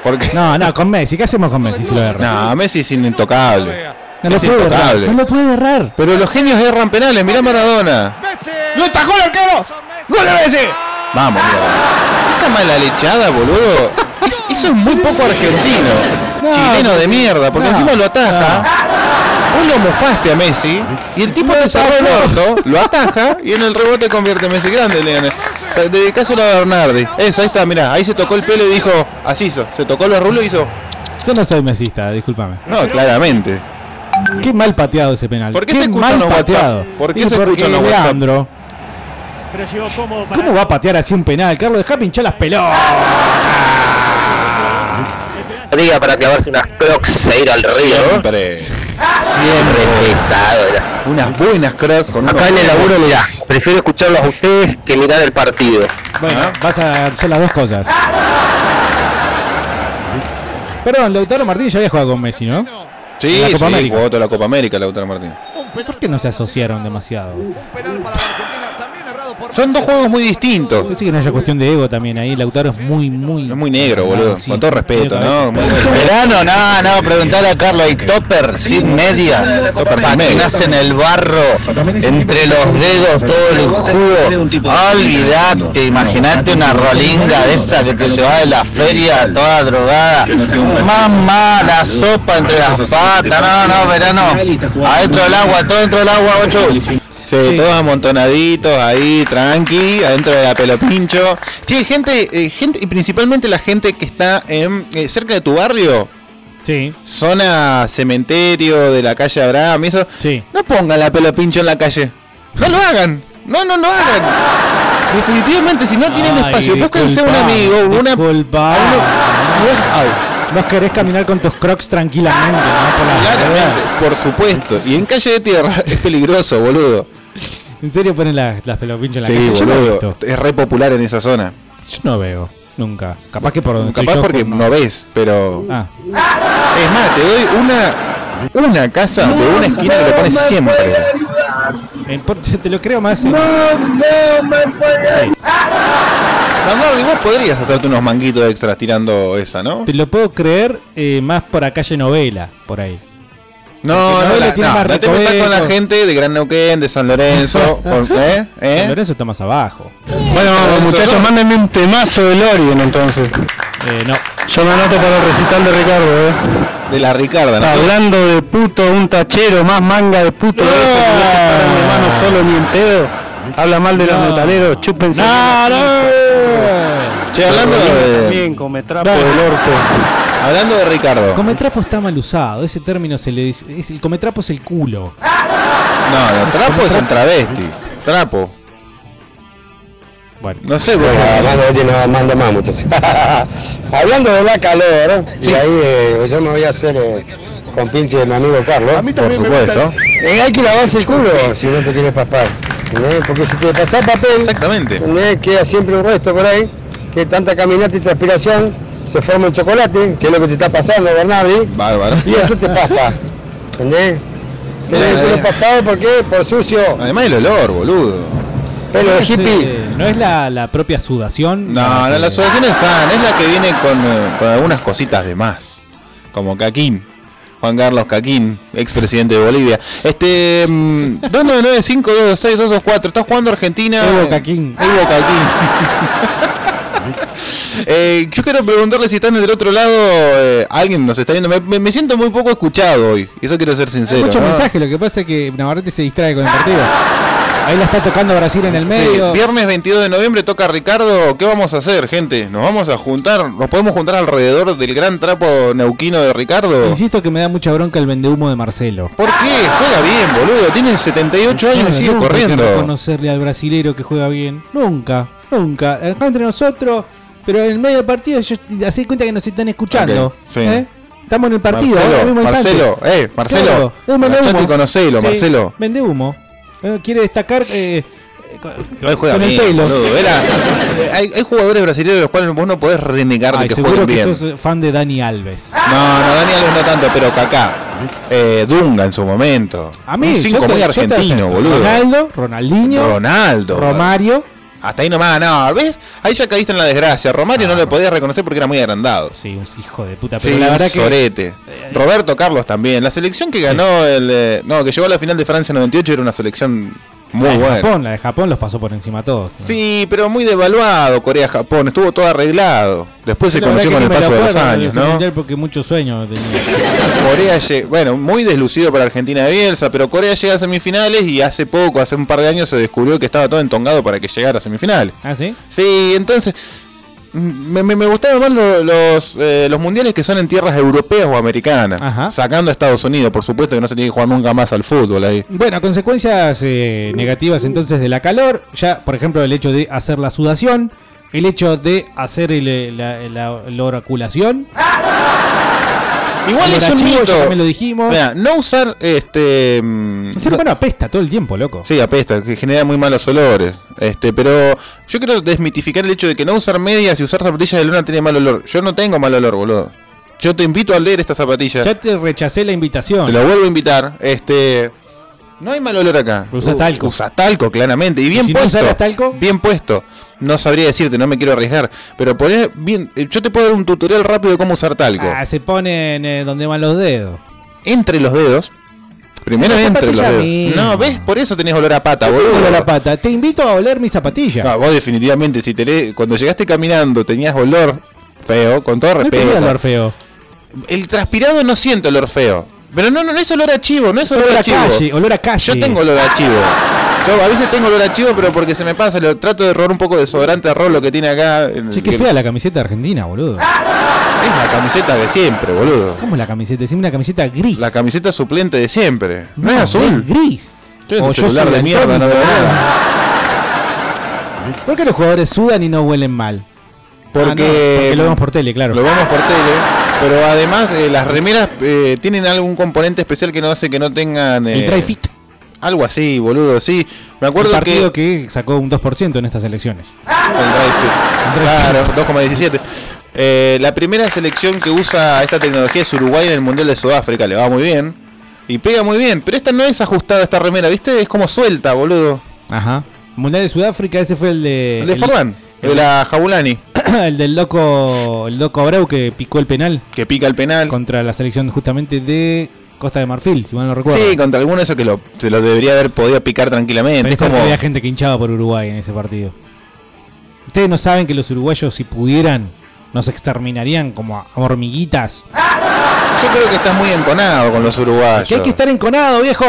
Porque No, no, con Messi. ¿Qué hacemos con Messi si lo erra? no, Messi es intocable. No lo es puede errar. intocable. No lo puede errar. Pero los genios erran penales, mirá Maradona. ¡Lo atajó el arquero! ¡Gol de Messi! Vamos, mira. Esa mala lechada, boludo. Es- eso es muy poco argentino. Chileno de mierda, porque no, encima lo ataja. Vos lo mofaste a Messi y el tipo te cerró el orto, lo ataja y en el rebote convierte a Messi grande, Leone. Dedicáselo a Bernardi. Eso, ahí está, mirá, ahí se tocó el pelo y dijo, así hizo. Se tocó los rulos y hizo. Yo no soy mesista, discúlpame. No, claramente. Qué mal pateado ese penal. ¿Por qué Qué se escucha mal en los WhatsApp? pateado. ¿Por qué Y se porque escucha en los WhatsApp? Leandro, Pero llegó cómodo para ¿Cómo va a patear así un penal? Carlos, deja pinchar las pelotas. Diga para clavarse unas crocs e ir al río. Siempre. Siempre pesado era. Unas buenas cross con Acá en el laburo, mirá, prefiero escucharlos a ustedes que mirar el partido. Bueno, vas a hacer las dos cosas. Perdón, Lautaro Martínez ya había jugado con Messi, ¿no? Sí, la Copa sí, América. jugó toda la Copa América, Lautaro Martínez. ¿Por qué no se asociaron demasiado? Son dos juegos muy distintos. Sí que no haya cuestión de ego también ahí. Lautaro es muy, muy. Es muy negro, boludo. sí. Con todo respeto, ¿no? Muy- Verano, no, no, preguntarle a Carlos y Topper sin media. Topper sin Patinas media. en el barro, entre los dedos, todo el jugo. Olvídate, imagínate una rolinga de esa que te llevaba de la feria, toda drogada. Mamá, la sopa entre las patas. No, no, verano. Adentro del agua, todo dentro del agua, ocho. Sí, todos amontonaditos ahí, tranqui, adentro de la pelo pincho. Sí, gente, eh, gente, y principalmente la gente que está en, eh, cerca de tu barrio. Sí. Zona cementerio de la calle Abraham, y eso. Sí. No pongan la pelo pincho en la calle. No lo hagan. No, no lo hagan. Definitivamente, si no tienen Ay, espacio, búsquense un amigo, una. disculpa. Ay, Vos querés caminar con tus crocs tranquilamente, ¿no? Por la claramente, por supuesto. Y en calle de tierra *laughs* es peligroso, boludo. ¿En serio ponen las, las pelopinchos en la Sí, calle? Yo no he boludo. Es re popular en esa zona. Yo no veo, nunca. Capaz que por donde estoy Capaz yo, porque no ves, pero. Ah. Es más, te doy una. Una casa de una esquina que lo pones siempre. Te lo creo más. en- Bernardo, y vos podrías hacerte unos manguitos extras tirando esa, ¿no? Te lo puedo creer eh, más por la calle novela, por ahí. No, no, Novela la- no, no te metas con la gente de Gran Neuquén, de San Lorenzo. *laughs* por- ¿eh? ¿Eh? San Lorenzo está más abajo. Bueno, muchachos, mándenme un temazo de Lorien entonces. Eh, no. Yo me anoto para el recital de Ricardo, eh. De la Ricarda, ¿no? Hablando de puto, un tachero, más manga de puto no hermano solo ni en pedo. Habla mal de los No. metaleros, chúpense. No, no. Che, hablando de. También come trapo del orto. Hablando de Ricardo. Cometrapo está mal usado. Ese término se le dice. es- el cometrapo es el culo. No, no, trapo es el travesti. Trapo. Bueno. No sé. Mando, no, mando más muchachos. *laughs* Hablando de la calor, y ahí eh, yo me voy a hacer eh, con pinche de mi amigo Carlos. Por supuesto. Eh, hay que lavarse el culo si no te quieres papar. Porque si te pasás papel, Exactamente. queda siempre un resto por ahí, que tanta caminata y transpiración se forma un chocolate, que es lo que te está pasando, Bernardi, Bárbaro. y eso te pasa. *laughs* ¿Entendés? El culo paspado, ¿por qué? Por sucio, Además el olor, boludo. pelo de No es, hippie. eh, no es la, la propia sudación. No, no, la sudación es sana, es la que viene con, eh, con algunas cositas de más. Como Caquín. Juan Carlos Caquín, expresidente de Bolivia. Este. mm, 2995-226-224. Está jugando Argentina. Evo Caquín. Evo Caquín. *laughs* Eh, yo quiero preguntarle si están del otro lado. eh, alguien nos está viendo. Me, siento muy poco escuchado hoy. Eso quiero ser Hay sincero. muchos ¿no? mensajes, lo que pasa es que Navarrete se distrae con el partido. Ahí la está tocando Brasil en el Sí, medio. viernes 22 de noviembre toca Ricardo. ¿Qué vamos a hacer, gente? ¿Nos vamos a juntar? ¿Nos podemos juntar alrededor del gran trapo neuquino de Ricardo? Insisto que me da mucha bronca el vendehumo de Marcelo. ¿Por qué? Juega bien, boludo. Tiene 78 años y sigue hay corriendo. reconocerle al brasilero que juega bien. Nunca, nunca. Acá entre nosotros, pero en el medio del partido, yo hacé cuenta que nos están escuchando. Sí. ¿eh? Estamos en el partido, Marcelo, Marcelo, eh, Marcelo, Claro, y conocelo, Marcelo. Vende humo. Eh, quiere destacar eh, con el pelo. eh, hay, hay jugadores brasileños de los cuales vos no podés renegar de Ay, que jueguen que bien. sos fan de Dani Alves. No, no, Dani Alves no tanto, pero Kaká. Eh, Dunga en su momento. A mí, Un yo cinco te- muy argentino, boludo. Ronaldo, Ronaldinho, Ronaldo. Romario. Hasta ahí nomás, no, ¿ves? Ahí ya caíste en la desgracia. Romario no lo podías reconocer porque era muy agrandado. Sí, un hijo de puta. Sí, Pero la verdad un que. sorete. Roberto Carlos también. La selección que ganó el. eh, no, que llegó a la final de Francia 98 era una selección muy la de buena. Japón, la de Japón los pasó por encima a todos. Sí, pero muy devaluado Corea-Japón. Estuvo todo arreglado. Después se conoció con el paso de los años, ¿no? porque muchos sueños tenía. Corea, lle- bueno, muy deslucido para Argentina de Bielsa, pero Corea llega a semifinales y hace poco, hace un par de años, se descubrió que estaba todo entongado para que llegara a semifinales. ¿Ah, sí? Sí, entonces me, me, me gustaron más lo- los, eh, los mundiales que son en tierras europeas o americanas, sacando a Estados Unidos, por supuesto que no se tiene que jugar nunca más al fútbol ahí. Bueno, consecuencias eh, negativas entonces de la calor. Ya, por ejemplo, el hecho de hacer la sudación. El hecho de hacer el- la, la- la oraculación. Igual es un ya mito. también lo dijimos. Mira, no usar este. El ser humano apesta todo el tiempo, loco. Sí, apesta, que genera muy malos olores. Este, pero yo quiero desmitificar el hecho de que no usar medias y usar zapatillas de luna tiene mal olor. Yo no tengo mal olor, boludo. Yo te invito a leer esta zapatilla. Ya te rechacé la invitación. Te lo vuelvo a invitar. Este. No hay mal olor acá. Usas U- talco. Usas talco, claramente. Y bien si no puesto. talco? Bien puesto. No sabría decirte, no me quiero arriesgar. Pero poner bien. eh, Yo te puedo dar un tutorial rápido de cómo usar talco. Ah, se ponen eh, donde van los dedos. Entre los dedos. Primero entre los dedos. No, ¿ves? Por eso tenés olor a pata, boludo. tengo la pata. Te invito a oler mi zapatilla. No, vos definitivamente, si tenés, cuando llegaste caminando tenías olor feo, con todo No respeto. tenía olor feo. El transpirado no siente olor feo. Pero no, no, no es olor a chivo, no es olor, olor a a chivo. calle, olor a calle. Yo tengo olor a chivo. Yo a veces tengo olor a chivo, pero porque se me pasa, lo trato de robar un poco de desodorante a lo que tiene acá. en- Che, qué que- fea la camiseta argentina, boludo. Es la camiseta de siempre, boludo. ¿Cómo es la camiseta? Decime una camiseta gris. La camiseta suplente de siempre. No, es azul. es gris. Yo O este yo celular de mierda no veo nada. ¿Por qué los jugadores sudan y no huelen mal? Porque, Ah, no, porque lo vemos por tele, claro. Lo vemos por tele, pero además eh, las remeras eh, tienen algún componente especial que no hace que no tengan... El eh, dry fit. Algo así, boludo, sí. Me acuerdo partido que... que... sacó un 2% en estas elecciones. El. Claro, 2,17. Eh, la primera selección que usa esta tecnología es Uruguay en el Mundial de Sudáfrica, le va muy bien. Y pega muy bien, pero esta no es ajustada, esta remera, ¿viste? Es como suelta, boludo. Ajá. Mundial de Sudáfrica, ese fue el de. El de Forlán, de la Jabulani. *coughs* el del loco. El loco Abreu que picó el penal. Que pica el penal. Contra la selección justamente de Costa de Marfil, si mal no recuerdo. Sí, contra alguno de esos que lo, se lo debería haber podido picar tranquilamente. Es como... que había gente que hinchaba por Uruguay en ese partido. Ustedes no saben que los uruguayos, si pudieran, nos exterminarían como a hormiguitas. Yo creo que estás muy enconado con los uruguayos. Que hay que estar enconado, viejo.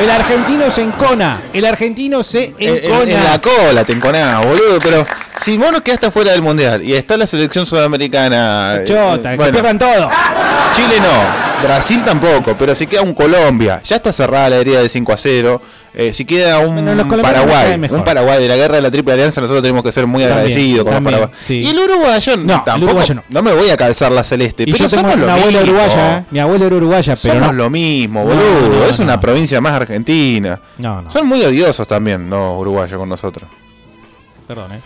El argentino se encona. El argentino se En, encona. en- en la cola te enconás, boludo. Pero si vos no quedaste fuera del mundial y está la selección sudamericana. eh, Chota, que bueno, pierdan todo. Chile no, Brasil tampoco, pero si queda un Colombia, ya está cerrada la herida del 5 a 0. eh, si queda un Bueno, los Paraguay, un Paraguay de la guerra de la Triple Alianza, nosotros tenemos que ser muy También, agradecidos con también, los paraguayos. sí. Y el uruguayo No, el tampoco. uruguayo no. me voy a calzar la celeste, Y pero yo tengo somos lo una abuela mismo. uruguaya, ¿eh? Mi abuela era uruguaya, pero Somos no. lo mismo, boludo. no, es una provincia más argentina. No, no. Son muy odiosos también, no uruguayos con nosotros. Perdón, eh.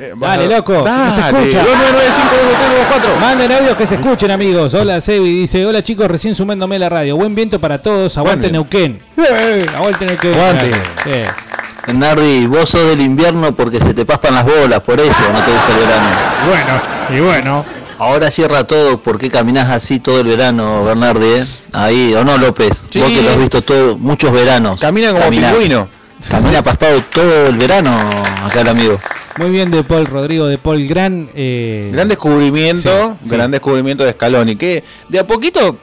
Eh, Dale, a- loco, que se Dale, escucha. 2995 Manden audios que se escuchen, amigos. Hola, Sebi. Dice: Hola, chicos, recién sumándome a la radio. Buen viento para todos. Aguante. Neuquén. Eh, Aguante Neuquén. Aguante. Sí. Nardi, vos sos del invierno porque se te paspan las bolas, por eso no te gusta el verano. Bueno, y bueno. Ahora cierra todo, ¿por qué caminás así todo el verano, Bernardi? eh? Ahí, ¿o no, López? Sí. Vos que lo has visto todo, muchos veranos. Camina como pingüino. Camina pastado todo el verano, acá el amigo. Muy bien de Paul Rodrigo, de Paul Gran. eh, Gran descubrimiento, Sí, sí. gran descubrimiento de Scaloni, que de a poquito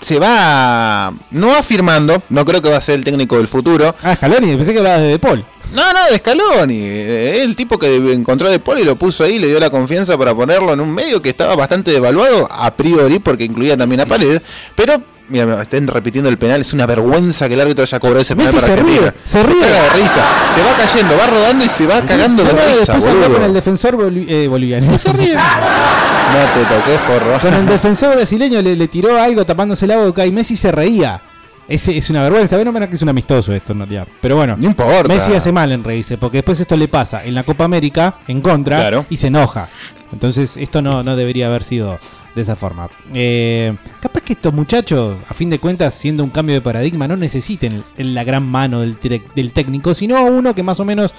se va no afirmando, no creo que va a ser el técnico del futuro. Ah, Scaloni, pensé que hablabas de De Paul. No, no, de Scaloni, eh, el tipo que encontró a De Paul y lo puso ahí, le dio la confianza para ponerlo en un medio que estaba bastante devaluado a priori porque incluía también a Paredes, pero mira, estén repitiendo el penal, es una vergüenza que el árbitro haya cobrado ese penal Messi para se Argentina. ríe, se ríe. caga de risa, se va cayendo, va rodando y se va cagando de risa, después con el defensor eh, boliviano. se ríe. No te toqué, forro. Con el defensor brasileño le, le tiró algo tapándose la boca y Messi se reía. Es, es una vergüenza. Bueno, menos que es un amistoso esto en realidad. Pero bueno, No importa. Messi hace mal en reírse, porque después esto le pasa en la Copa América, en contra, Claro. y se enoja. Entonces, esto no, no debería haber sido de esa forma. Eh, capaz que estos muchachos, a fin de cuentas, siendo un cambio de paradigma, no necesiten la gran mano del, del técnico, sino uno que más o menos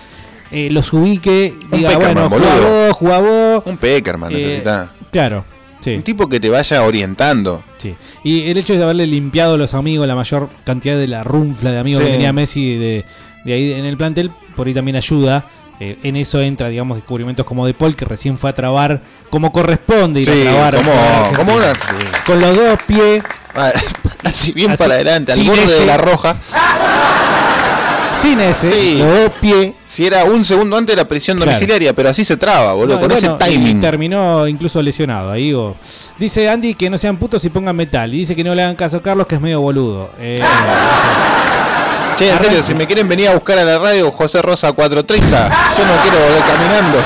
eh, los ubique, Un diga, bueno, boludo. vos, jugá vos. Un Peckerman Eh, necesita. Claro, sí. Un tipo que te vaya orientando. Sí. Y el hecho de haberle limpiado a los amigos la mayor cantidad de la runfla de amigos Sí. que tenía Messi de, de ahí en el plantel, por ahí también ayuda. Eh, en eso entra, digamos, descubrimientos como De Paul, que recién fue a trabar como corresponde ir Sí, a trabar. como- jugador como una-. Con los dos pies. *laughs* Así bien Así, para adelante, al borde ese- de la roja. Sin ese, Sí. los dos pies. Si era un segundo antes era prisión Claro. domiciliaria, pero así se traba, boludo, No, con bueno, ese y timing. terminó incluso lesionado. Ahí digo. Dice Andy que no sean putos y pongan metal. Y dice que no le hagan caso a Carlos, que es medio boludo. Eh, *laughs* Che, en serio, si me quieren venir a buscar a la radio José Rosa 430, yo no quiero volver caminando.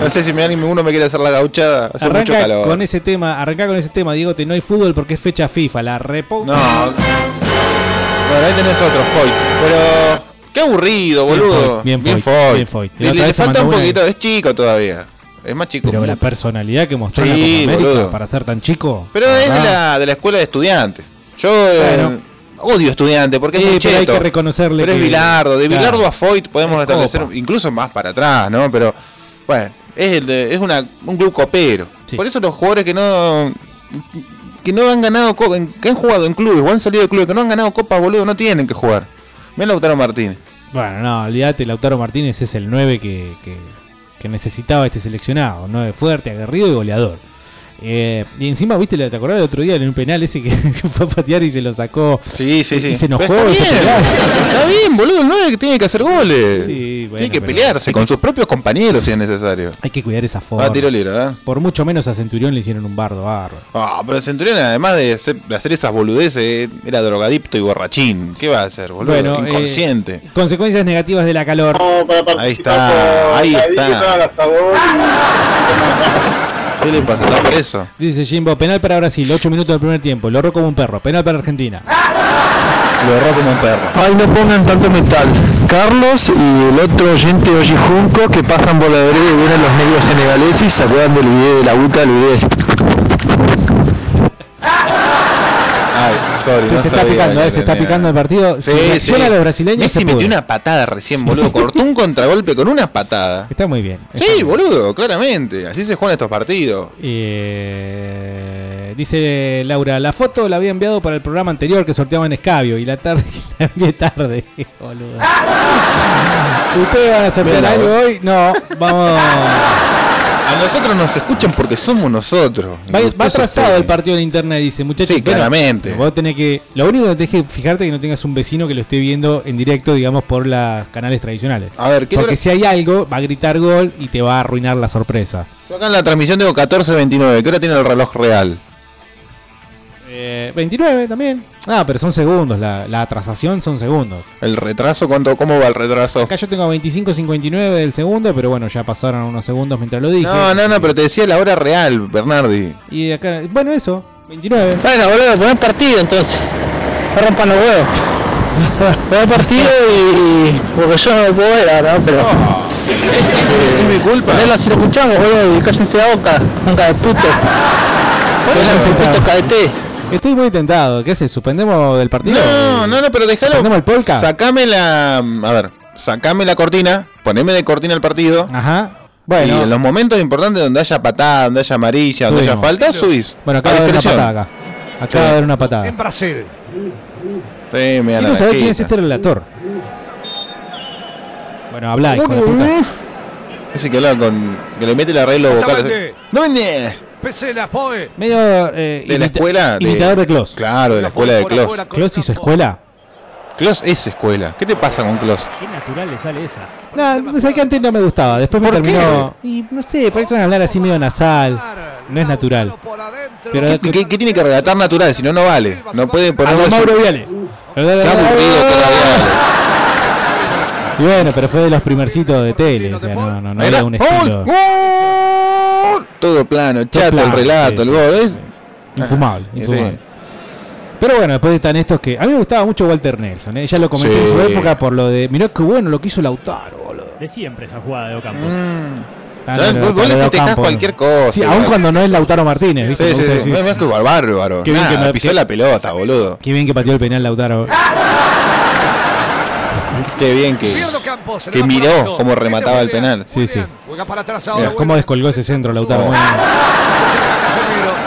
No sé si me anime uno me quiere hacer la gauchada, hace mucho arranca calor. con ese tema, arranca con ese tema, Diego, te no hay fútbol porque es fecha FIFA, la repo. No. Bueno, ahí tenés otro Foyt, pero qué aburrido, Bien boludo. Bien Foyt. bien Foyt. Y Le, la otra le falta un poquito, es chico todavía. Es más chico. Pero la personalidad que mostró Sí, la América boludo. para ser tan chico. Pero es de la, de la escuela de estudiantes. Yo eh. Odio estudiantes porque es muy hay que reconocerle Pero es Bilardo. De claro. Bilardo a Foyt podemos Es establecer copa. incluso más para atrás, ¿no? Pero bueno, es, el de- es una, un club copero. Por eso los jugadores que no que no han ganado que han jugado en clubes o han salido de clubes que no han ganado copas, boludo, no tienen que jugar. Mira Lautaro Martínez. Bueno, no, olvídate, Lautaro Martínez es el 9 que, que, que necesitaba este seleccionado. 9 fuerte, aguerrido y goleador. Eh, y encima, viste, ¿te acordás el otro día en un penal ese que, *laughs* fue a patear y se lo sacó? Sí, sí, sí. Y se enojó. Y está, bien, está bien, boludo, el 9 que tiene que hacer goles. Sí, bueno, tiene que pelearse con sus propios compañeros si es necesario. Hay que cuidar esa forma. Ah, tiro libre, ¿verdad? Por mucho menos a Centurión le hicieron un bardo bárbaro. Ah, pero Centurión, además de hacer, de hacer esas boludeces, eh, era drogadicto y borrachín. ¿Qué va a hacer, boludo? Bueno, eh, Inconsciente. Consecuencias negativas de la calor. ahí está, ahí está. *laughs* ¿Qué le pasa? ¿Está preso? Dice Jimbo, penal para Brasil, 8 minutos del primer tiempo. Lo ahorró como un perro. Penal para Argentina. Lo erró como un perro. Ay, no pongan tanto metal. Carlos y el otro oyente Oji Junco que pasan por la vereda y vienen los medios senegaleses y se acuerdan del video de la UTA, el video de... Sorry, Se está picando, eh, se está picando el partido. Si Sí, a los brasileños, Messi se metió una patada recién, boludo. *laughs* Cortó un contragolpe con una patada. Está muy bien. Sí, boludo, claramente. Así se juegan estos partidos. Eh, dice Laura, la foto la había enviado para el programa anterior que sorteaba en Escabio y la tarde *laughs* la envié tarde, *laughs* boludo. ¿Ustedes van a sortear algo hoy? No, vamos. A nosotros nos escuchan porque somos nosotros. Va, va atrasado el partido en internet, dice muchachos. Sí, bueno, claramente. vos tenés que. Lo único que tenés que fijarte es que no tengas un vecino que lo esté viendo en directo, digamos, por los canales tradicionales. A ver, ¿qué Porque hora- si hay algo, va a gritar gol y te va a arruinar la sorpresa. Yo acá en la transmisión tengo 14.29. ¿Qué hora tiene el reloj real? Eh, 29 también. Ah, pero son segundos. La, la atrasación son segundos. ¿El retraso? ¿Cuánto, ¿Cómo va el retraso? Acá yo tengo 25.59 del segundo, pero bueno, ya pasaron unos segundos mientras lo dije. No, no, no, pero te decía la hora real, Bernardi. Y acá, bueno, eso, 29. Bueno, boludo, poner partido entonces. No rompan los huevos. *laughs* Poner partido y, y- Porque yo no lo puedo ver ahora, ¿no? pero. es mi culpa. Ponela si lo escuchamos, boludo, y cállense la boca, boca de puto. *laughs* Pónganse puto cadete. Estoy muy tentado. ¿Qué haces? ¿Suspendemos del partido? No, no, no, pero déjalo. ¿Suspendemos el polka? Sacame la. A ver, sacame la cortina, poneme de cortina el partido. Ajá. Bueno. Y en los momentos importantes donde haya patada, donde haya amarilla, donde haya falta, subís. Bueno, acá va a haber una patada acá. Acá va a haber una patada. En Brasil. Sí, me Quiero saber quién es este relator. Bueno, habla, hijo de puta. Ese que habla con. que le mete el arreglo vocal. ¡No vende! Pesela, Foe. Medio. eh, De la escuela. de- Imitador de Klaus. Claro, de la escuela de Klaus. ¿Klaus hizo escuela? Klaus es escuela. ¿Qué te pasa con Klaus? Qué natural le sale esa. No, pensé que antes no me gustaba. Después me ¿Por qué? terminó. Y no sé, parecen hablar así medio nasal. No es natural. Pero ¿Qué, qué- qué tiene que relatar natural? Si no, no vale. No puede a ponerlo. lo Mauro Viale. Qué aburrido que era Y bueno, pero fue de los primercitos de tele. O sea, no, no, no Era era un gol, estilo. Todo plano, chato plano, el relato, sí, el gol. ¿es? Infumable, Ah, infumable. sí. Pero bueno, después están estos que. A mí me gustaba mucho Walter Nelson, ¿eh? ya lo comenté Sí. en su época por lo de. Mirá qué bueno lo que hizo Lautaro, boludo. De siempre esa jugada de Ocampos. Ah, no, vos- le festejás cualquier no. cosa, Sí, aun cuando no es Lautaro Martínez, ¿viste? Sí, sí, sí. decir. Es que bárbaro. Qué bien que no- pisó qué- la pelota, boludo. Qué bien que pateó el penal Lautaro. Qué bien que, Campos, que miró cómo remataba el penal. Sí, sí. Juega para atrás ahora. Mira, cómo descolgó ese centro Lautaro.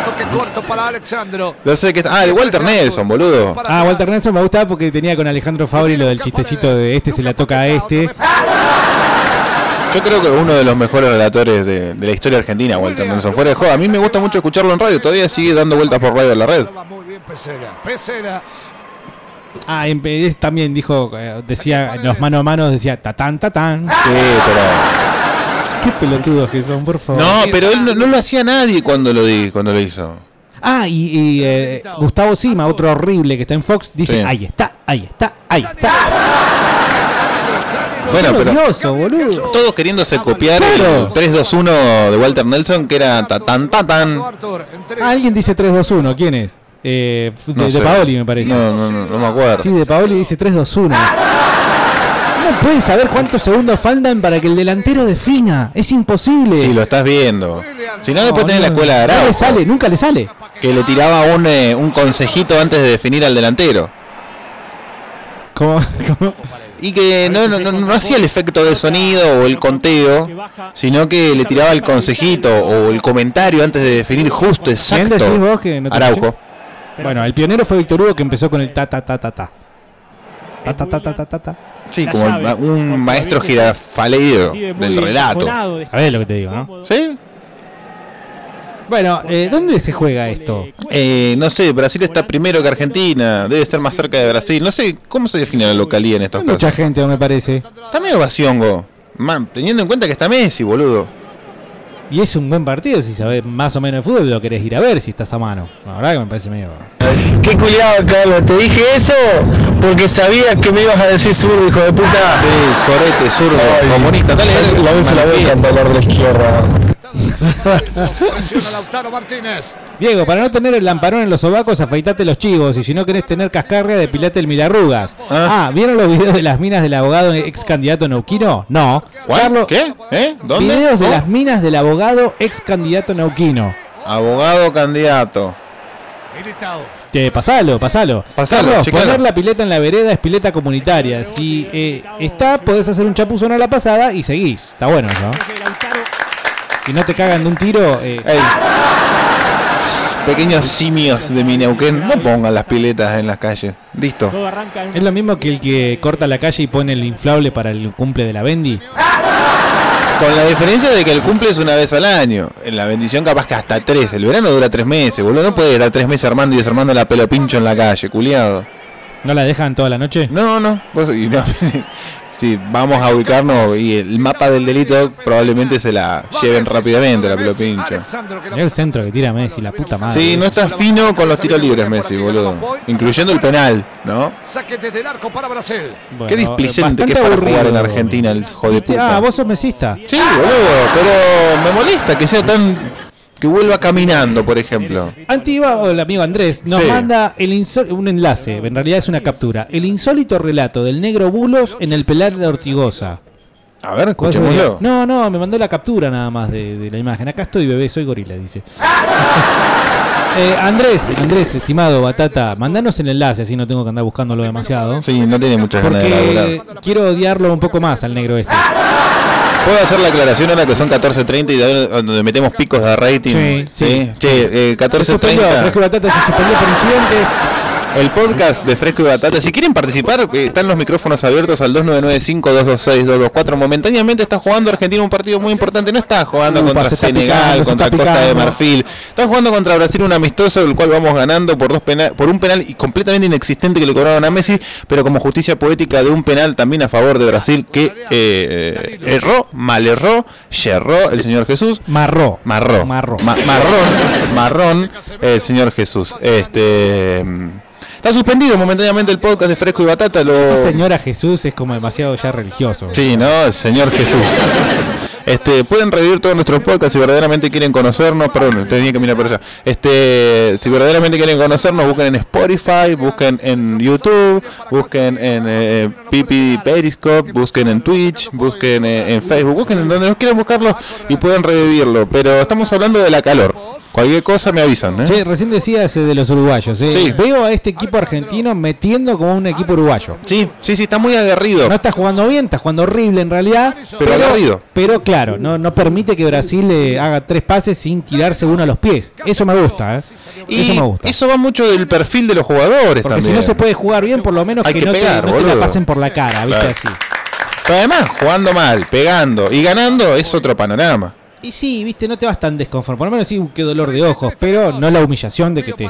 toque corto para Alexandro. No sé qué. Ah, el Walter Nelson, boludo. Ah, Walter Nelson me gustaba porque tenía con Alejandro Fabri lo del chistecito de este se la toca a este. Yo creo que es uno de los mejores relatores de, de la historia argentina, Walter Nelson. Fuera de joda. A mí me gusta mucho escucharlo en radio. Todavía sigue dando vueltas por radio en la red. Muy bien, Pesera. Pesera. Ah, en vez- también dijo, eh, decía, en los mano a mano decía tatán, tatán. Sí, pero. Qué pelotudos que son, por favor. No, pero él no, no lo hacía nadie cuando lo, di, cuando lo hizo. Ah, y, y, eh, Gustavo Sima, otro horrible que está en Fox, dice, Sí. ahí está, ahí está, ahí está. Bueno, pero odioso, boludo. todos queriéndose copiar Claro. el 3-2-1 de Walter Nelson, que era tatán, tatán. Alguien dice 3-2-1, ¿quién es? Eh, de, No. Paoli, me parece. No, no, no, no me acuerdo. Sí, de Paoli dice 3-2-1. ¿Cómo pueden saber cuántos segundos faltan para que el delantero defina? Es imposible. Sí, lo estás viendo. Si no, después tenés la escuela de No le Araujo, sale, nunca le sale. que le tiraba un, eh, un consejito antes de definir al delantero. ¿Cómo? cómo? Y que no, no, no, no hacía el efecto de sonido o el conteo, sino que le tiraba el consejito o el comentario antes de definir justo, ¿Quién exacto. no Araujo. Bueno, el pionero fue Víctor Hugo que empezó con el ta ta ta ta ta. Ta ta ta ta ta ta ta. Sí, como el- un maestro girafaleiro del relato. ¿Sabés lo que te digo, no? ¿Sí? Bueno, eh, ¿dónde se juega esto? Eh, no sé, Brasil está primero que Argentina, debe estar más cerca de Brasil. No sé, ¿cómo se define la localía en estos Hay mucha casos? gente, me parece. Está medio vaciongo. Man, teniendo en cuenta que está Messi, boludo. Y es un buen partido, si sabés más o menos de fútbol, lo querés ir a ver si estás a mano. La verdad que me parece medio... Qué culiado, Carlos. Te dije eso porque sabía que me ibas a decir zurdo, hijo de puta. Sí, sorete, zurdo, comunista. Dale, dale. La vez se la voy a cantar de la izquierda. Presiona Lautaro Martínez. Diego, para no tener el lamparón en los sobacos, afeitate los chivos. Y si no querés tener cascarria, depilate el milarrugas. Ah, ¿vieron los videos de las minas del abogado ex candidato neuquino? No. ¿Cuál? ¿Qué? ¿Eh? ¿Dónde? Videos de las minas del abogado ex candidato neuquino. Abogado candidato. Che, pasalo, pasalo. Pasalo, Carlos, poner la pileta en la vereda es pileta comunitaria. Si eh, está, podés hacer un chapuzón a la pasada y seguís. Está bueno eso. ¿no? Si no te cagan de un tiro, eh, Pequeños simios de mi Neuquén, no pongan las piletas en las calles. Listo. Es lo mismo que el que corta la calle y pone el inflable para el cumple de la Bendy. Con la diferencia de que el cumple es una vez al año. En la bendición capaz que hasta tres. El verano dura tres meses, boludo. No puede estar tres meses armando y desarmando la pelo pincho en la calle, culiado. ¿No la dejan toda la noche? No, no. Vos- y no, *laughs* sí, vamos a ubicarnos y el mapa del delito probablemente se la lleven rápidamente la pelo pincho. Mirá el centro que tira Messi, la puta madre. Sí, no está fino con los tiros libres Messi, boludo. Incluyendo el penal, ¿no? Saque desde el arco para Brasil. Qué displicente que es para jugar en. Argentina el hijo de ¿Viste? puta. Ah, vos sos mesista. Sí, boludo, pero me molesta que sea tan... que vuelva caminando, por ejemplo. Antigua, o el amigo Andrés, nos Sí. manda el un enlace, en realidad es una captura. El insólito relato del negro Bulos en el pelar de Ortigosa. A ver, ¿Cuál escuchémoslo. No, no, me mandó la captura nada más de, de la imagen. Acá estoy, bebé, soy gorila, dice. *laughs* Eh, Andrés, Andrés, estimado Batata, mandanos el enlace, así no tengo que andar buscándolo demasiado. Sí, no tiene muchas ganas de quiero odiarlo un poco más al negro este. ¿Puedo hacer la aclaración ahora que son 14.30 y de- donde metemos picos de rating? Sí, sí. Che, eh, Se suspendió, 14.30. Fresco y Batata se suspendió por incidentes. El podcast de Fresco y Batata. Si quieren participar, eh, están los micrófonos abiertos al 2995-226-224. Momentáneamente está jugando Argentina un partido muy importante. No está jugando contra se Senegal, se contra Costa de. Marfil. Está jugando contra Brasil un amistoso, el cual vamos ganando por dos penal, por un penal completamente inexistente que le cobraron a Messi, pero como justicia poética de un penal también a favor de Brasil que eh, eh, erró, mal erró, yerró el señor Jesús. Marró. Marró. Marró. Ma- marrón. Marrón. El señor Jesús. Este. Está suspendido momentáneamente el podcast de Fresco y Batata. Lo... Señora Jesús es como demasiado ya religioso. Sí, ¿no? El señor Jesús. Este, pueden revivir todos nuestros podcasts si verdaderamente quieren conocernos. Perdón, tenía que mirar por allá. Este, si verdaderamente quieren conocernos, busquen en Spotify, busquen en YouTube, busquen en eh, Pipi Periscope, busquen en Twitch, busquen eh, en Facebook, busquen en donde nos quieran buscarlo y pueden revivirlo. Pero estamos hablando de la calor. Cualquier cosa me avisan, ¿eh? Che, recién decías eh, de los uruguayos. eh. Sí. Veo a este equipo argentino metiendo como un equipo uruguayo. Sí, sí, sí, está muy aguerrido. No está jugando bien, está jugando horrible en realidad. Pero aguerrido. Pero claro, no, no permite que Brasil eh, haga tres pases sin tirarse uno a los pies. Eso me gusta, ¿eh? Y Eso me gusta. eso va mucho del perfil de los jugadores Porque si también. no se puede jugar bien, por lo menos Hay que, que no, pegar, te, no te la pasen por la cara, ¿viste? Claro. Así. Pero además, jugando mal, pegando y ganando es otro panorama. Y sí, viste, no te vas tan desconforme. Por lo menos sí, "Uh, qué dolor de ojos, pero no la humillación de que te.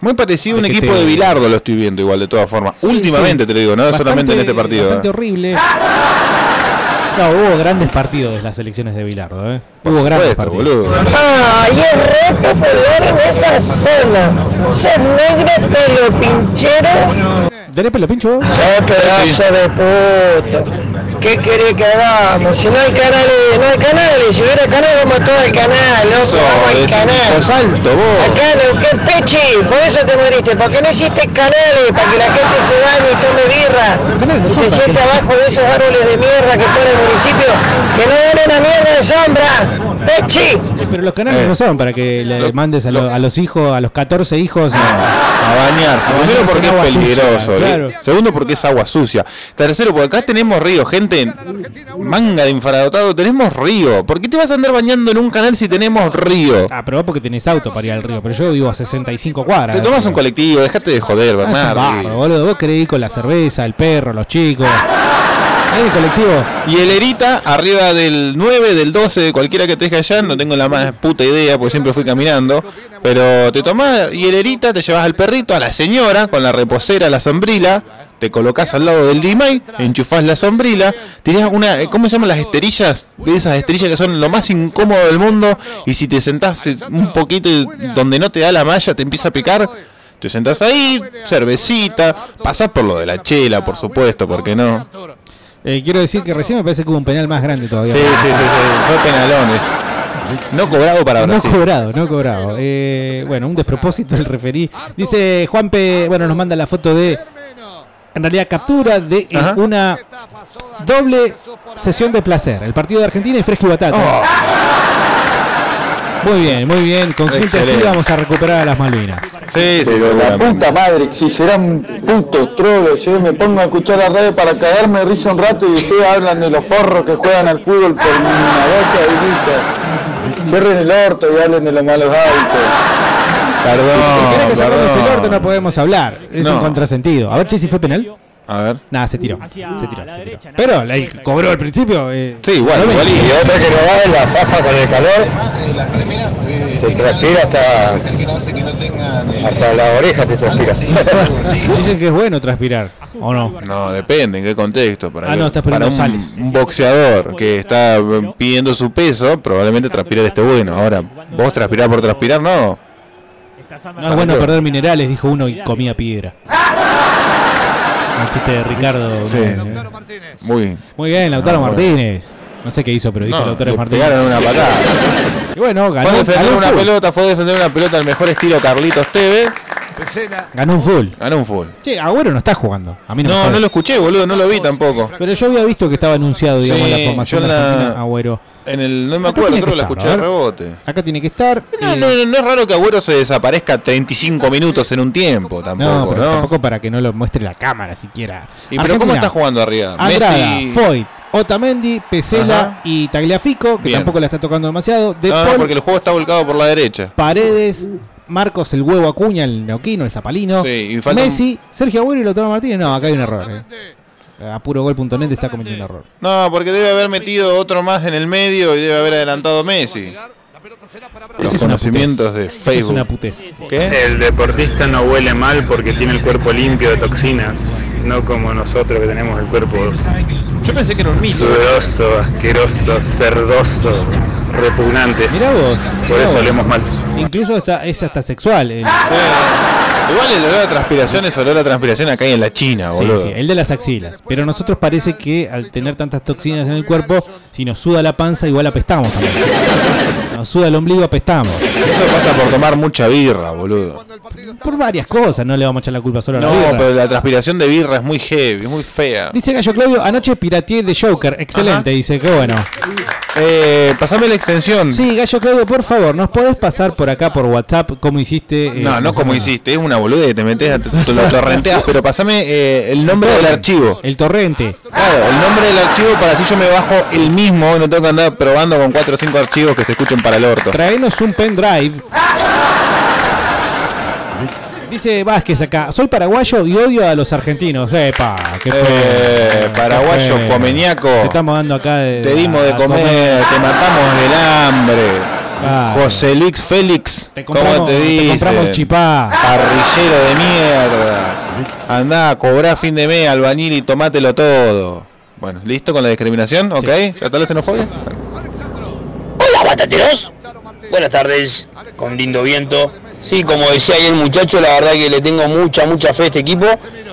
Muy parecido a un equipo te- de Bilardo lo estoy viendo igual de todas formas. Sí, Últimamente sí. te lo digo, no Bastante- solamente en este partido. Bastante ¿eh? horrible. No, hubo grandes partidos de las elecciones de Bilardo, ¿eh? Hubo grandes partidos. boludo. Ay, es re popular en esa zona. Sos negro, pelo pinchero. ¿Tenés pelo pincho? ¡Qué pedazo de puto! ¿Qué querés que hagamos? Si no hay canales, no hay canales. Si hubiera canales, vamos todos al canal, loco. Eso, vamos al canal. sos alto, vos. Acá en Neuquén, Pechi, por eso te moriste. Porque no hiciste canales para que la gente se bañe y tome birra. Y se siente abajo de esos árboles de mierda que pone el municipio. Que no den una mierda de sombra. Pechi. Pero los canales Eh. no son para que le mandes a, lo- a los hijos, a los 14 hijos. A bañarse. A Primero bañarse porque en es sucia, peligroso. ¿eh? claro. Segundo porque es agua sucia. Tercero porque acá tenemos río, gente. Manga de infradotado, tenemos río. ¿Por qué te vas a andar bañando en un canal si tenemos río? Ah, pero vos porque tenés auto para ir al río. Pero yo vivo a 65 cuadras. Te tomas un colectivo, dejate de joder, Ah, Bernardo. bárbaro, boludo. Vos querés ir con la cerveza, el perro, los chicos. En colectivo. Y el Erita, arriba del 9, del 12, de cualquiera que te allá, no tengo la más puta idea, porque siempre fui caminando. Pero te tomás y el Erita, te llevas al perrito, a la señora, con la reposera, la sombrila, te colocas al lado del Dimay, enchufás la sombrila, tirás una, eh, ¿cómo se llaman las esterillas? De esas esterillas que son lo más incómodo del mundo, y si te sentás eh, un poquito donde no te da la malla, te empieza a picar. Te sentás ahí, cervecita, pasás por lo de la chela, por supuesto, porque no. Eh, quiero decir que recién me parece que hubo un penal más grande todavía. Sí, sí, sí, sí, fue penalones. No cobrado para No Brasil. cobrado, no cobrado. Eh, bueno, un despropósito el referí. Dice Juanpe, bueno, nos manda la foto de, en realidad captura de Ajá. una doble sesión de placer. El partido de Argentina y Fresco y Batata. Oh. Muy bien, muy bien. Con gente así vamos a recuperar a las Malvinas. Sí, sí, Pero la seguramente. puta madre, si serán putos trolos, yo me pongo a escuchar la radio para cagarme de risa un rato y ustedes hablan de los porros que juegan al fútbol por una bocha y listo. Cierren el orto y hablen de los malos hábitos. Perdón, ¿Querés que saquemos el orto? No podemos hablar. Es No. un contrasentido. A ver, si fue penal. A ver. Nada, se tiró. Se tiró, se tiró. Pero la cobró al principio. eh, Sí, igual, igual. Y otra que no va es la fafa con el calor. Te transpira hasta, hasta la oreja, te transpira. *laughs* Dicen que es bueno transpirar, ¿o no? No, depende en qué contexto. Para, Ah, no, estás para un, sales. un boxeador que está pidiendo su peso, probablemente transpirar esté bueno. Ahora, vos transpirar por transpirar, no. No es bueno perder minerales, dijo uno y comía piedra. *laughs* El chiste de Ricardo. Sí. Muy. Muy bien, Lautaro Ah, bueno. No sé qué hizo, pero dijo No, Lautaro le Martínez. pegaron una patada. *laughs* Y bueno, ganó, Fue a defender ganó un una full. pelota, fue a defender una pelota al mejor estilo Carlitos Tevez. Ganó un full. Ganó un full. Che, Agüero no está jugando. A mí no, No, no lo escuché, boludo, no lo vi tampoco. Pero yo había visto que estaba anunciado, digamos, Sí, la formación yo en la- Agüero. En el, no me Acá acuerdo, creo que estar, escuché de rebote. Acá tiene que estar. No, no, no, no es raro que Agüero se desaparezca 35 *laughs* minutos en un tiempo, tampoco, no, ¿no? pero tampoco para que no lo muestre la cámara siquiera. ¿Y pero cómo está jugando arriba? Andrada, Messi- Foyt, Otamendi, Pesela Ajá. y Tagliafico, que Bien. tampoco la está tocando demasiado. De No, porque el juego está volcado por la derecha. Paredes, Marcos el huevo Acuña, el neuquino, el zapalino. Sí, y Messi, Sergio Agüero y Lautaro Martínez. No, acá hay un error. eh. A puro gol.net está cometiendo un error. No, porque debe haber metido otro más en el medio y debe haber adelantado Messi. Los conocimientos de es Facebook. una putez. ¿Qué? El deportista no huele mal porque tiene el cuerpo limpio de toxinas, no como nosotros que tenemos el cuerpo Yo pensé que era un mito. sudoroso, asqueroso, cerdoso, repugnante. Mirá vos. Por mirá eso vos. olemos mal. Incluso está, es hasta sexual. el- Igual el olor a transpiración es olor a transpiración acá en la China, Sí, boludo. sí, el de las axilas. Pero nosotros parece que al tener tantas toxinas en el cuerpo, si nos suda la panza, igual apestamos también. Nos suda el ombligo, apestamos. Eso pasa por tomar mucha birra, boludo. Por varias cosas, no le vamos a echar la culpa solo a la No, birra. pero la transpiración de birra es muy heavy, es muy fea. Dice Gallo Claudio, anoche pirateé de Joker. Excelente, dice, qué bueno. Eh, pasame la extensión. Sí, Gallo Claudio, por favor, ¿nos podés pasar por acá por WhatsApp cómo hiciste? eh, No, no como nada? hiciste, es una boluda, te metes, te, lo torrenteas, pero pasame eh, el nombre del archivo. El torrente. Claro, el nombre del archivo para así yo me bajo el mismo, no tengo que andar probando con 4 o 5 archivos que se escuchen para el orto. Traenos un pendrive. Dice Vázquez acá, soy paraguayo y odio a los argentinos. Epa, qué feo. Eh, paraguayo, Qué feo. comeniaco. Te estamos dando acá de, Te dimos de comer, te matamos del hambre. Claro. José Luis Félix, compramos- ¿cómo te te dice? compramos chipá. Parrillero de mierda. Andá, cobrá fin de mes, albañil y tomátelo todo. Bueno, ¿listo con la discriminación? ¿Ok? ¿Ya está la xenofobia? Hola, batateros. Buenas tardes, con lindo viento. Sí, como decía ahí el muchacho, la verdad que le tengo mucha, mucha fe a este equipo.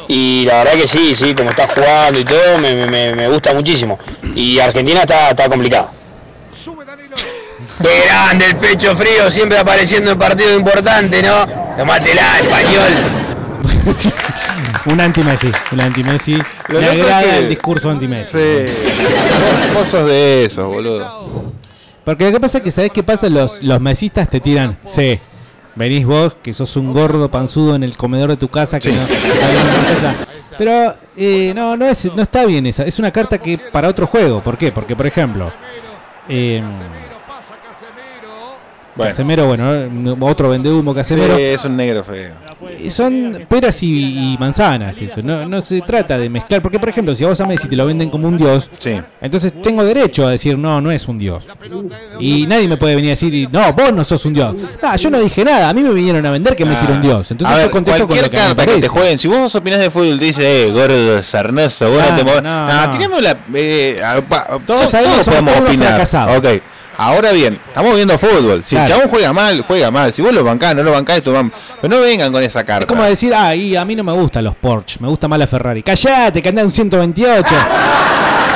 Y la verdad que sí, sí, como está jugando y todo, me, me- gusta muchísimo. Y Argentina está, está complicado. Qué grande el pecho frío, siempre apareciendo en partido importante, ¿no? Tomátela, español. *laughs* Un anti-Messi, un anti-Messi. Lo Me es agrada que- el discurso anti-Messi. Sí. Vos, vos sos de esos, boludo. Porque lo que pasa es que, ¿sabés qué pasa? Los, los mesistas te tiran, sí, venís vos, que sos un gordo panzudo en el comedor de tu casa, que no, tu casa. Pero eh, no, no, es, no está bien esa. Es una carta que para otro juego. ¿Por qué? Porque, por ejemplo, eh. Casemiro, bueno, otro vende humo Casemiro. Sí, es un negro feo. Eh, Son peras y, y manzanas, eso. No, no se trata de mezclar. Porque, por ejemplo, si a vos a Messi te lo venden como un dios, entonces tengo derecho a decir, no, no es un dios. Y nadie me puede venir a decir, no, vos no sos un dios. No, yo no dije nada. A mí me vinieron a vender que Messi era un dios. Entonces yo contesto con cualquier lo que me carta que te jueguen, si vos opinás de fútbol, te dice, eh, gordo, sarnoso, vos no, Ah, te movés. no, No, no. tiremos la. Eh, pa- Todos so- sabemos, somos podemos opinar. fracasados. Ok. Ahora bien, estamos viendo fútbol. Si Claro. el chabón juega mal, juega mal. Si vos lo bancás, no lo bancás, esto Pero no vengan con esa carta. Es como decir, ah, y a mí no me gustan los Porsche, me gusta más la Ferrari. Callate, que anda un 128.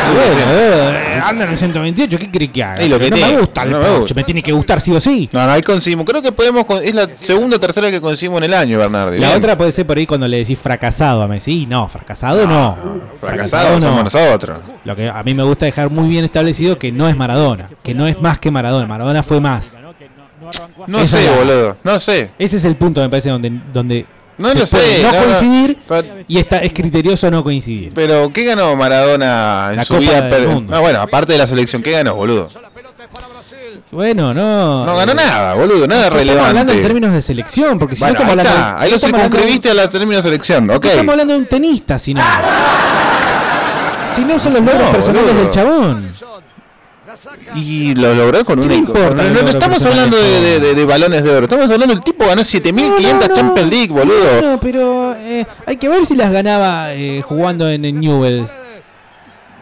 Y bueno, eh, anda en un 128, ¿qué crees que haga? Y lo que no tiene, me gusta el no me Porsche, gusta. me tiene que gustar sí o sí. No, no, ahí conseguimos. Creo que podemos. con- Es la segunda o tercera que conseguimos en el año, Bernardi. La Bien. otra puede ser por ahí cuando le decís fracasado a Messi. No, fracasado no. Fracasado somos nosotros. Lo que a mí me gusta dejar muy bien establecido que no es Maradona, que no es más que Maradona. Maradona fue más. No Esa sé, es la- boludo. No sé. Ese es el punto, me parece, donde, donde No se lo sé, no no, coincidir y está, es criterioso no coincidir. Pero, ¿qué ganó Maradona en La su Copa vida? del per- Mundo. No, bueno, aparte de la selección, ¿qué ganó, boludo? Bueno, no. No ganó nada, boludo, nada Estamos relevante. hablando en términos de selección, porque si Bueno, no estamos ahí hablando. está, ahí lo estamos hablando- circunscribiste a la término selección, ok. Estamos hablando de un tenista, si no. *laughs* Si no son los logros No, personales boludo. del chabón. Y lo logró con ¿Qué un el No, no estamos hablando de, de- balones de oro, estamos hablando del tipo ganó 7500 Champions League, boludo. No, pero eh, hay que ver si las ganaba eh, jugando en el Newell's.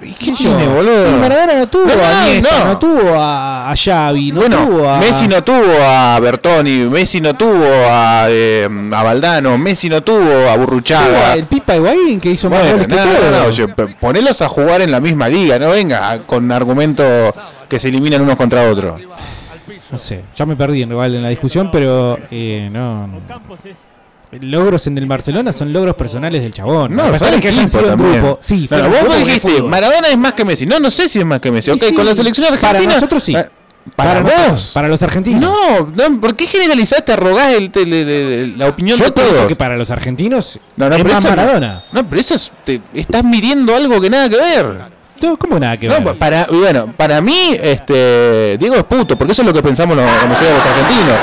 ¿Qué tiene, boludo? Y Maradona no tuvo No, a Iniesta, no. no. tuvo a, a Xavi, no bueno, tuvo a... Messi no tuvo a Bertoni, Messi no tuvo a, eh, a Valdano, Messi no tuvo a Burruchaga. el Pipa Higuaín que hizo más Bueno, goles que no, todo. no, no, oye, p- ponelos a jugar en la misma liga, no venga con argumentos que se eliminan unos contra otros. No sé, ya me perdí en, en la discusión, pero eh, no, no. Logros en el Barcelona son logros personales del chabón. No, son que hayan sido grupo. Sí, No, no, vos dijiste. Maradona es más que Messi. No, no sé si es más que Messi. Ok, sí, con la selección para argentina. nosotros sí. eh, Para, Para vos. para los argentinos. No, no, ¿por qué generalizaste, arrogás el, el- el- la opinión Yo de todos? que para los argentinos No, no, es más eso no- Maradona. No, pero eso es, te- estás midiendo algo que nada que ver. No, ¿Cómo nada que No, ver? pa- para, y bueno, para mí, este, Diego es puto, porque eso es lo que pensamos los argentinos.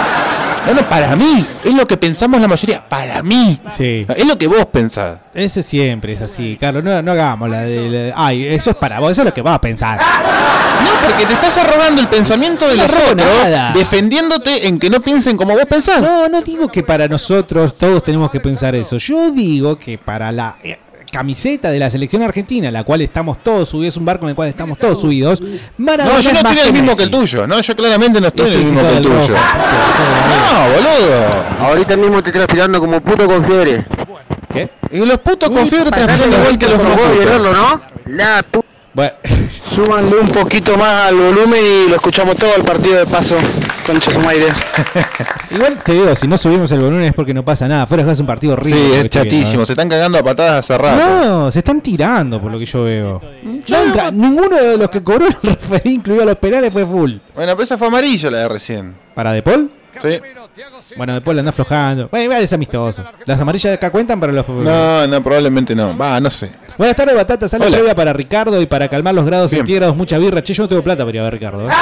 No, no, para mí, es lo que pensamos la mayoría, para mí. Sí. Es lo que vos pensás. Eso siempre es así, Carlos. No, no hagamos la de. la- ay, eso es para vos, eso es lo que vas a pensar. No, porque te estás arrogando el pensamiento de No los otros, defendiéndote en que no piensen como vos pensás. No, no digo que para nosotros todos tenemos que pensar eso. Yo digo que para la eh, camiseta de la selección argentina, la cual estamos todos subidos, es un barco en el cual estamos todos subidos. No, Maradona yo no es más estoy en el mismo Messi. que el tuyo. No, yo claramente no estoy el mismo que el tuyo. rojo. No, boludo. Ahorita mismo te estoy transpirando como puto con fiebre. ¿Qué? Y los putos con fiebre la igual que los por no ¿no? La pu... Bueno, *laughs* Súbanle un poquito más al volumen y lo escuchamos todo el partido de paso. Concha su madre. *laughs* igual te digo, si no subimos el volumen es porque no pasa nada. Fuera es un partido horrible. Sí, es viendo, chatísimo. ¿eh? Se están cagando a patadas rato. No, se están tirando por lo que yo veo. Nunca- ninguno de los que cobró el *laughs* referí, incluido los penales, fue full. Bueno, pero esa fue amarilla la de recién. ¿Para De Paul? Sí. Bueno, De Paul anda aflojando. Bueno, es amistoso. Las amarillas de acá cuentan para los. No, no, probablemente no. Va, no sé. Buenas tardes, Batata. Sale previa para Ricardo y para calmar los grados centígrados, mucha birra. Che, yo no tengo plata para ir a ver a Ricardo. ¿eh?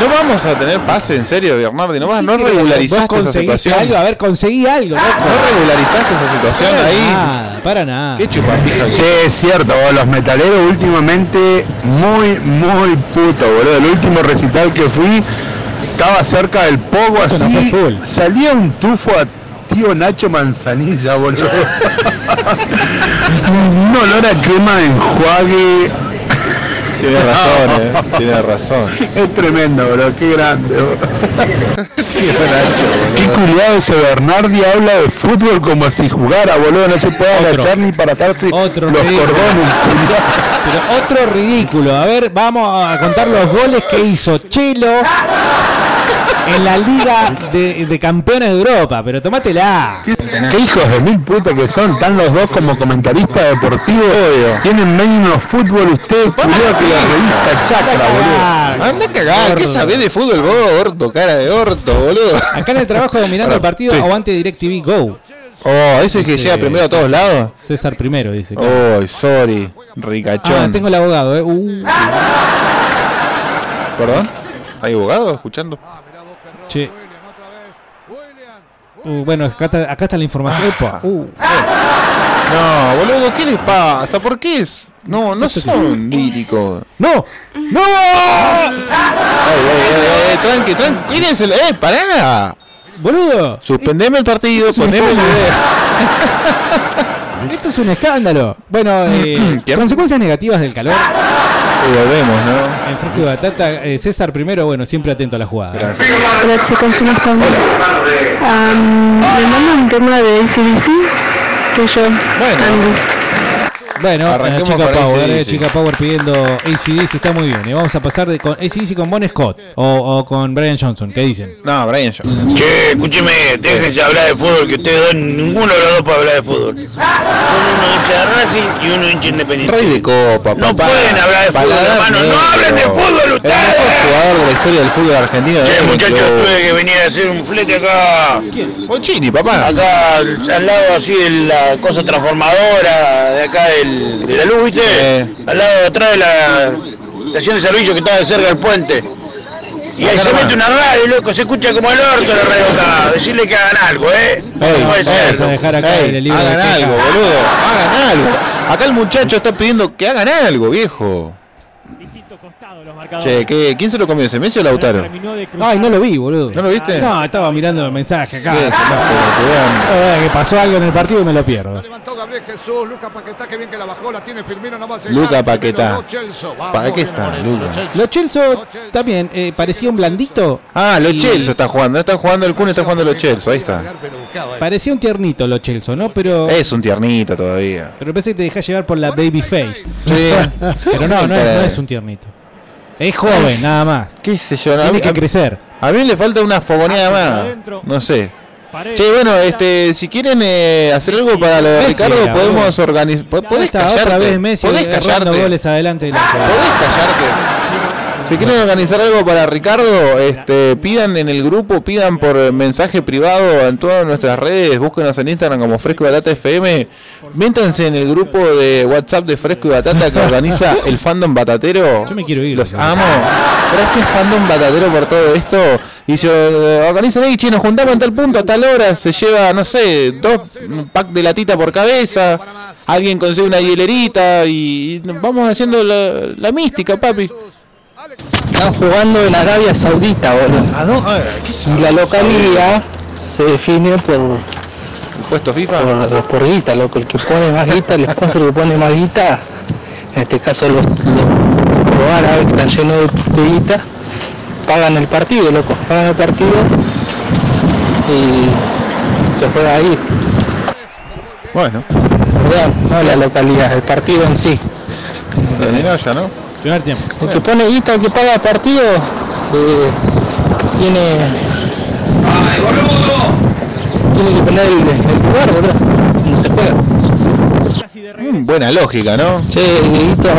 No vamos a tener pase, en serio, Bernardi. No, vas, no regularizaste ¿Vos esa situación. algo? A ver, conseguí algo, loco. No regularizaste esa situación Para ahí. nada, para nada. Qué chupapija. que- Che, es cierto, los metaleros últimamente muy, muy puto, boludo. El último recital que fui estaba cerca del pogo Eso no así. salía un tufo a tío Nacho Manzanilla, boludo. *laughs* un olor a crema de enjuague. Tiene razón, eh. *laughs* Tiene razón. Es tremendo, bro, qué grande. bro. *laughs* Tío Nacho, Qué boludo. culiado ese Bernardi habla de fútbol como si jugara, boludo. No se puede agachar ni para atarse Otro los ridículo. cordones. Pero otro ridículo. A ver, vamos a contar los goles que hizo Chelo en la Liga de, de Campeones de Europa. Pero tomátela. Qué hijos de mil putas que son, están los dos como comentaristas deportivos. Tienen menos fútbol ustedes, culiao, que la revista Chacra, boludo. Anda a cagar, ¿qué sabés de fútbol vos, orto, cara de orto, boludo? Acá en el trabajo *laughs* dominando el partido, Sí. aguante DirecTV Go. Oh, ese que Dice llega primero a todos lados. César primero, dice. Oh, sorry, ricachón. Ah, tengo el abogado, eh. Uh, ¿Perdón? ¿Hay abogado escuchando? Che. Uh, bueno, acá está, acá está la información. Epa, uh. No, boludo, ¿qué les pasa? ¿Por qué es? No, no son líricos. ¡No! ¡No! Ay, ay, ay, ay, tranqui, tranqui. ¿Quién es el.? ¡Eh, pará! ¡Boludo! Suspendeme el partido, poneme el video. Esto es un escándalo. Bueno, *clears throat* eh, consecuencias negativas del calor. Y volvemos, ¿no? En Fresco y Batata, eh, César primero, bueno, siempre atento a la jugada. Gracias. Hola chicos, ¿cómo están? Am, me mandan un tema de ACDC, soy yo, Andy. Bueno, Arranquemos eh, Chica con Power, eh, AC/DC. Chica Power pidiendo ACDC, está muy bien. Y vamos a pasar de, con ACDC con Bon Scott o, o con Brian Johnson, ¿qué dicen? No, Brian Johnson. Che, escúcheme, déjense hablar de fútbol, que ustedes dos, ninguno de los dos puede hablar de fútbol. Son uno hincha de Racing y uno hincha independiente. Rey de copa, No papá. pueden hablar de fútbol, hermano, no hablen de fútbol El ustedes. mejor jugador de la historia del fútbol argentino. Che, muchachos, tuve que venir a hacer un flete acá. Bochini, papá. Acá al al lado así de la cosa transformadora de acá del, de la luz, ¿viste? Al lado de atrás de la estación de servicio que está cerca del puente. Y ahí se mete una radio, loco, se escucha como el orto la radio acá. Decirle que hagan algo, ¿eh? No puede ser, dejar acá Ey, en el libro hagan algo, boludo. Hagan algo. Acá el muchacho está pidiendo que hagan algo, viejo. Che, ¿qué? ¿quién se lo comió? ¿ese Messi o Lautaro? Ay, no lo vi, boludo. ¿No lo viste? No, estaba mirando el mensaje acá. Que pasó algo en el partido y me lo pierdo. Levantó Gabriel Jesús, Luca Paquetá, que bien que la bajó, la tiene Firmino, no va a llegar. Luca Paquetá. Firmino, Lo Celso, vamos, ¿Para qué viene está, Moreno, Luca? Lo Celso. Lo Chelsea también eh, parecía un blandito. Ah, los Chelsea está jugando. No está jugando el Kun, está jugando los Chelsea. Ahí está. Parecía un tiernito lo Chelsea, ¿no? Pero, Es un tiernito todavía. pero pensé que te dejás llevar por la baby face. Sí. *laughs* pero no, no es, no es un tiernito. Es joven, nada más. ¿Qué sé yo? no, a Tiene mí- que a- crecer. A mí le falta una fogoneada más. No sé. Che, bueno, este, si quieren eh, hacer algo para lo de Messi Ricardo, era, podemos organizar. Podés callarte. otra vez Messi podés callarte. goles adelante. de la- Podés callarte. Si quieren organizar algo para Ricardo, este, pidan en el grupo, pidan por mensaje privado en todas nuestras redes, búsquenos en Instagram como Fresco y Batata FM, métanse en el grupo de WhatsApp de Fresco y Batata que organiza el fandom batatero. Yo me quiero ir. Los amo. Gracias fandom batatero por todo esto. Y se organizan ahí, che, nos juntamos en tal punto, a tal hora, se lleva, no sé, dos pack de latita por cabeza, alguien consigue una hielerita y, y vamos haciendo la, la mística, papi. Están jugando en Arabia Saudita, boludo. ¿A dónde? Y la localidad se define por puesto FIFA? Por, por guita, loco. El que pone más guita, el sponsor que pone más guita, en este caso los, los, los árabes que están llenos de, de guita, pagan el partido, loco. Pagan el partido y se juega ahí. Bueno. ¿Verdad? No la localidad, el partido en sí. ya, ¿no? Primer tiempo. El que pone guita, el que paga el partido, eh, tiene. Tiene que poner el, el lugar, ¿verdad? Donde se juega. Mm, buena lógica, ¿no? Sí, Dieguito, eh,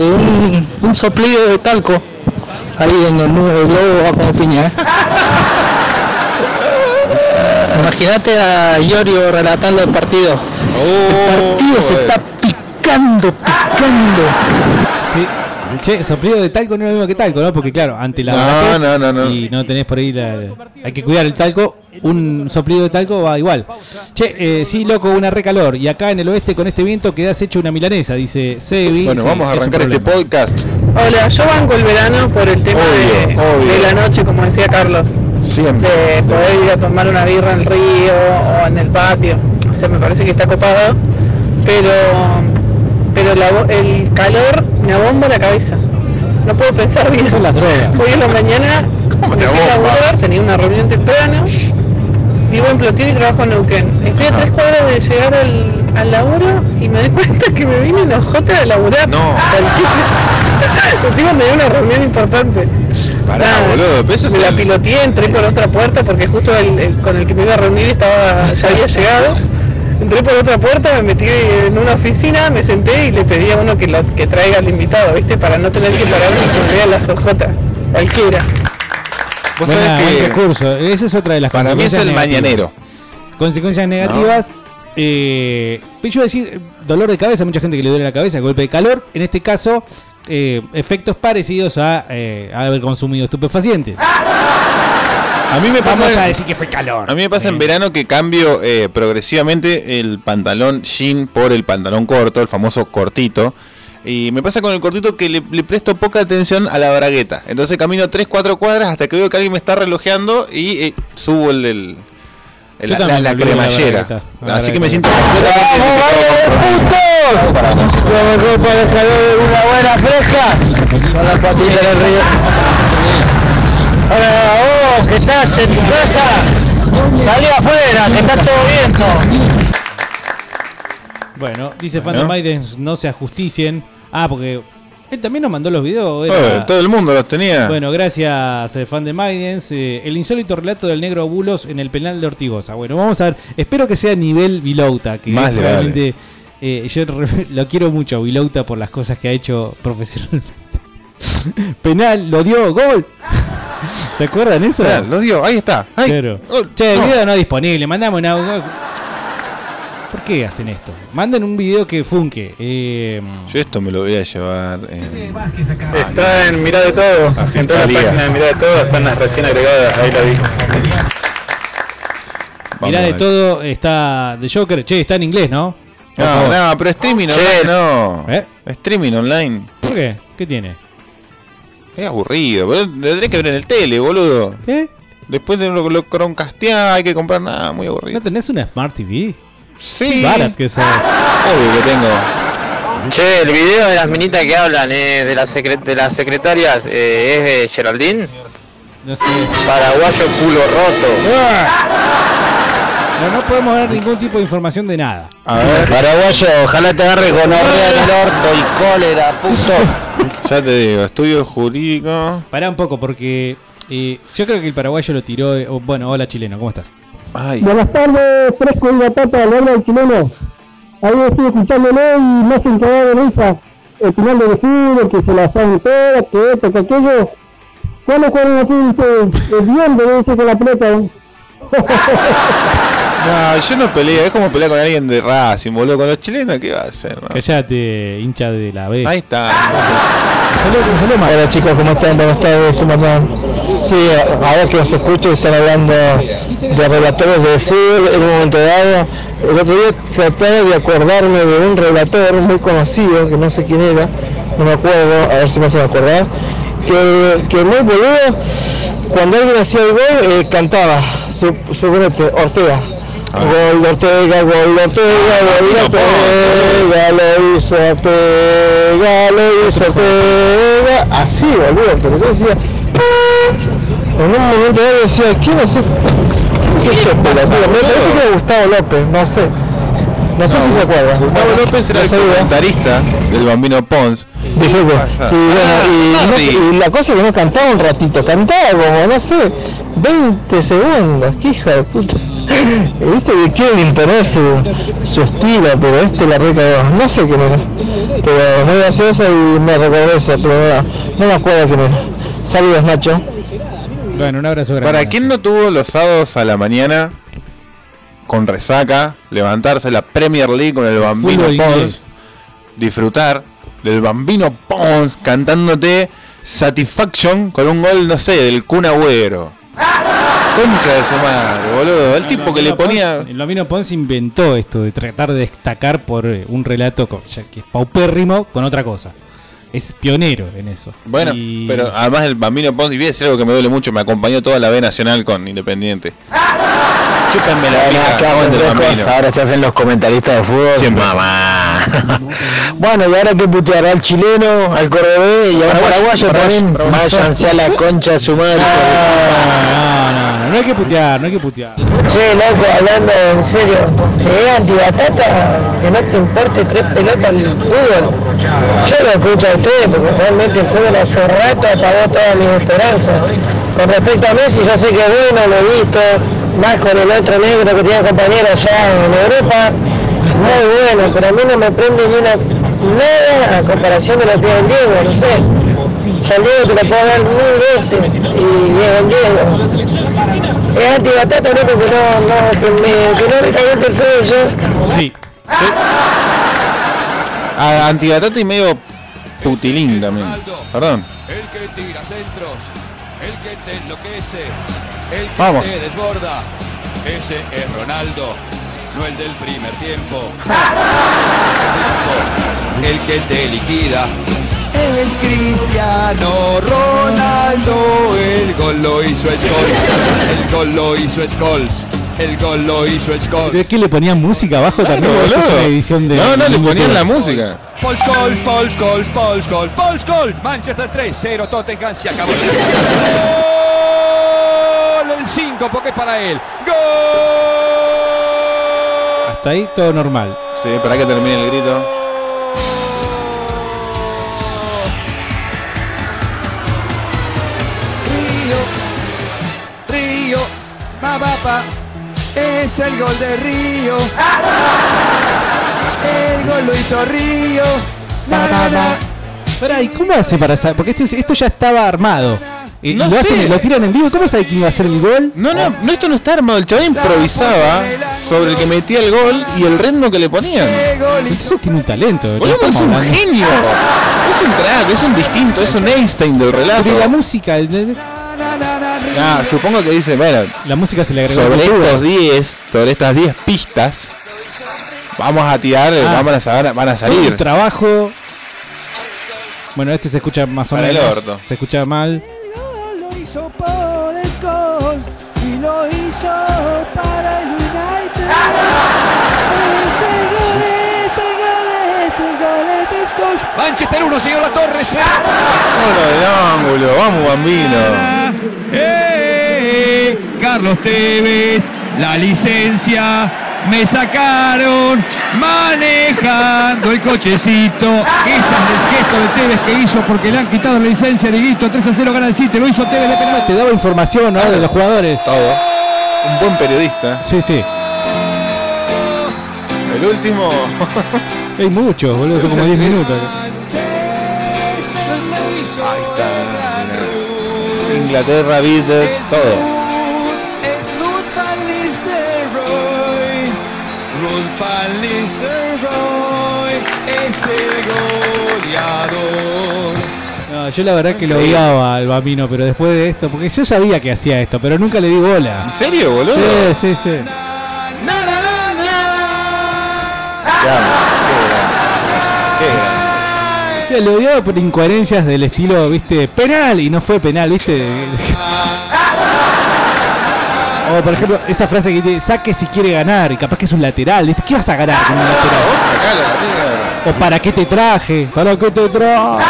un, un soplido de talco. Ahí en el nuevo globo va como piña, ¿eh? *laughs* Imagínate a Iorio relatando el partido. el partido se está picando, picando. Sí. Che, soplido de talco no es lo mismo que talco, ¿no? Porque claro, ante la No, no, no, no. y no tenés por ahí la, hay que cuidar el talco, un soplido de talco va igual. Che, eh, sí, loco, una recalor. Y acá en el oeste con este viento quedás hecho una milanesa, dice Sebi. Bueno, Sí, vamos a es arrancar este podcast. Hola, yo banco el verano por el tema de, obvio. de la noche, como decía Carlos. Siempre. De poder ir a tomar una birra en el río o en el patio. O sea, me parece que está copado. Pero, pero la el calor me abomba la cabeza. No puedo pensar bien. Son las drogas. Hoy en la mañana me fui a laburar, tenía una reunión temprano. Vivo en Plotier y trabajo en Neuquén. Estoy a tres cuadras de llegar al, al laburo y me doy *laughs* cuenta que me vine en ojota de laburar. No. *laughs* Encima me dio una reunión importante. Pará, Nada, boludo, pero eso es me la el- piloteé, entré por otra puerta porque justo el, el con el que me iba a reunir estaba, ya había llegado. Entré por otra puerta, me metí en una oficina, me senté y le pedí a uno que, lo, que traiga al invitado, ¿viste? Para no tener que pararme y que me vea las ojotas. Cualquiera. Vos Buena- sabés buen que recurso. Esa es otra de las para mí es consecuencias el negativas. mañanero. Consecuencias negativas. Eh, yo decir dolor de cabeza, mucha gente que le duele la cabeza, golpe de calor. En este caso, eh, efectos parecidos a eh, haber consumido estupefacientes. *laughs* A mí me pasa Vamos a decir que fue calor. A mí me pasa en verano que cambio eh, progresivamente el pantalón jean por el pantalón corto, el famoso cortito. Y me pasa con el cortito que le, le presto poca atención a la bragueta. Entonces camino 3-4 cuadras hasta que veo que alguien me está relojeando y eh, subo el, el- el- la, la la cremallera. bragueta, la Así que me siento completamente Lo mejor para el calor de una buena fresca con la patita del río. Ahora vos que estás en tu casa, salí afuera, que está todo viento. Bueno, dice Bueno. Fan de Maidens, no se ajusticien. Ah, porque él también nos mandó los videos. era- Eh, todo el mundo los tenía. Bueno, gracias, eh, fan de Maidens. Eh, el insólito relato del negro Bulos en el penal de Ortigosa. Bueno, vamos a ver. Espero que sea nivel Vilouta, que Más es le realmente. eh, yo re- *laughs* lo quiero mucho Vilouta por las cosas que ha hecho profesionalmente. *laughs* penal, lo dio, gol. ¿Se acuerdan eso? Claro, lo dio, ahí está. Ay, Claro. oh, che, el no. video no es disponible. Mandame una. ¿Por qué hacen esto? Manden un video que funke. Eh, Yo esto me lo voy a llevar. en- Está en Mirá de Todo. En toda la página de Mirá de Todo están las recién agregadas. Ahí la vi. mirá de todo. Está de Joker. Che, está en inglés, ¿no? No, no, pero streaming Che. online no. ¿Eh? Streaming online. ¿Por qué? ¿Qué tiene? Es aburrido, boludo. Lo tenés que ver en el tele, boludo. ¿Qué? Después de lo, lo croncastear, hay que comprar nada, muy aburrido. ¿No tenés una Smart TV? Sí. Barat que sos. Obvio que tengo. Che, el video de las minitas que hablan eh, de, las de las secretarias eh, es de Geraldine. No sé. Paraguayo culo roto. No, no podemos dar ningún tipo de información de nada. A ver. Paraguayo, ojalá te agarre con orrea en el orto y cólera, puto. *laughs* Ya te digo, estudio jurídico. Pará un poco porque eh, yo creo que el paraguayo lo tiró. eh, oh, bueno, hola chileno, ¿cómo estás? Ay. Buenas tardes, fresco y batata, habla el chileno. Ahí estoy escuchándolo y me hacen cagar de risa. El final de fútbol, que se la saben todas, que esto, que aquello. ¿Cuándo jugaron aquí ustedes? El viernes debe ser con la pelota. *laughs* No, yo no peleo, es como pelear con alguien de Racing, boludo. Con los chilenos, ¿qué va a hacer? no? Callate, hincha de la B. Ahí está. Hola chicos, ¿cómo están? Buenas tardes, ¿cómo están? Sí, ahora que os escucho están hablando de relatores de fútbol en un momento dado. El otro día traté de acordarme de un relator muy conocido, que no sé quién era, no me acuerdo, a ver si me hacen acordar, que, que muy boludo, cuando alguien hacía el gol, eh, cantaba, su, su brete, Ortega. Gol de Ortega, gol de Ortega, gol de Ortega, lo hizo Ortega, lo hizo Ortega. Así, boludo, pero yo decía. En un momento yo decía, ¿quién es este? ¿Quién es este? Me parece que era Gustavo López, no sé. No sé si se acuerdan. Gustavo López era el No sé, comentarista del Bambino Pons. Dije, bueno, y, bueno, y, no- y la cosa es que no cantaba un ratito, cantaba como, no sé, 20 segundos, qué hija de puta. Viste que imponer su, su estilo, pero este la recagó, no sé quién era, pero muy gracioso y me recordó eso, pero no, no me acuerdo quién era. Saludos Nacho. Bueno, un abrazo grande. ¿Para quién no tuvo los sábados a la mañana con resaca, levantarse la Premier League con el Bambino Pons, disfrutar del Bambino Pons cantándote Satisfaction con un gol, no sé, del Kun Agüero? Concha de su madre, boludo. El tipo que le ponía. El Bambino Pons inventó esto de tratar de destacar por eh, un relato ya que es paupérrimo con otra cosa. Es pionero en eso. Bueno, Y- pero además el Bambino Pons, y voy a decir algo que me duele mucho, me acompañó toda la B Nacional con Independiente. Chúpenme la pica. Ahora se hacen los comentaristas de fútbol. Siempre. Mamá. *laughs* bueno, y ahora que puteará al chileno, al cordobés y al paraguayo también. Váyanse a la concha de su madre. No, no, hay que putear, no hay que putear. Che, loco, hablando en serio, ¿te antibatata que no te importe tres pelotas el fútbol? Yo lo escucho a ustedes porque realmente el fútbol hace rato apagó todas mis esperanzas. Con respecto a Messi, yo sé que bueno, lo he visto, más con el otro negro que tiene compañero allá en Europa, muy bueno, pero a mí no me prende ni una nada a comparación de lo que es el Diego, no sé. Diego te lo puedo dar mil veces y el Diego. Es antibatata, loco, que no, no, que me, que no me caliente el fútbol yo. Sí. A Antibatata y medio putilín también. Perdón. El que tira centros, el que te enloquece, el que Vamos. te desborda. Ese es Ronaldo, no el del primer tiempo. *laughs* El que te liquida. Es Cristiano Ronaldo, el gol lo hizo Scholes, el gol lo hizo Scholes, el gol lo hizo Scholes. ¿Pero es que le ponían música abajo también? Claro, ¿O esto es una edición de. No, no, le ponían la música. Paul Scholes, Paul Scholes, Paul Scholes, Paul Scholes, Manchester 3-0, Tottenham se acabó. Gol, el 5 porque es para él. Gol. Hasta ahí todo normal. Sí, para que termine el grito. Es el gol de Río. El gol lo hizo Río. Na, na, na. Pará, ¿y cómo hace para saber? Porque esto, esto ya estaba armado. Y No lo, hacen, lo tiran en vivo. ¿Cómo sabe quién iba a hacer el gol? No, no, no, esto no está armado. El chaval improvisaba sobre el que metía el gol y el ritmo que le ponían. Entonces tiene un talento. ¿de Boludo, es un hablando? genio. Es un crack, es un distinto, es un Einstein del relato. Pero la música. el- el- Ah, supongo que dice, bueno, La música se le agregó. sobre estos 10, sobre estas 10 pistas, vamos a tirar, Ah. vamos a saber, van a salir. Un trabajo. Bueno, este se escucha más o Para el menos. orto. Se escucha mal. Lo hizo Paul Scholes y lo hizo para el United. Es el gol, es el gol, es el gol de Scholes. Manchester 1, señor La Torre. Ángulo, vamos bambino. Carlos Tevez, la licencia. Me sacaron manejando el cochecito. Ese es el gesto de Tevez que hizo porque le han quitado la licencia de Guito. 3 a 0 gana el City. Lo hizo Tevez de penal. Te daba información ¿no? de los jugadores. Todo. Un buen periodista. Sí, sí. El último. *laughs* Hay muchos, boludo. Son como 10 minutos. Ahí está. Inglaterra, Beatles, todo. Van Nistelrooy es el goleador. No, yo la verdad que lo odiaba al Bambino, pero después de esto, porque yo sabía que hacía esto, pero nunca le di bola. ¿En serio, boludo? Sí, sí, sí. Qué amo, qué grande, qué grande. Yo lo odiaba por incoherencias del estilo, viste, penal, y no fue penal, viste. O por ejemplo, esa frase que dice, saque si quiere ganar, y capaz que es un lateral. ¿Qué vas a ganar con un lateral? O para qué te traje, para qué te traje.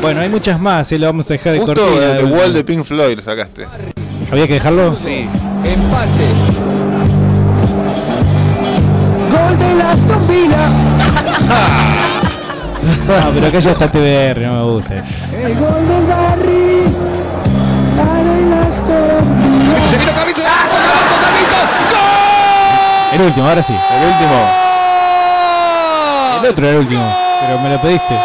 Bueno, hay muchas más, eh, lo vamos a dejar de Justo cortina. de de The última. Wall de Pink Floyd sacaste. ¿Había que dejarlo? Sí. Empate. Gol de la Aston *laughs* No, pero acá ya está TBR, no me gusta. El gol del Barry. El último, ahora sí. El último. El otro era el último, pero me lo pediste.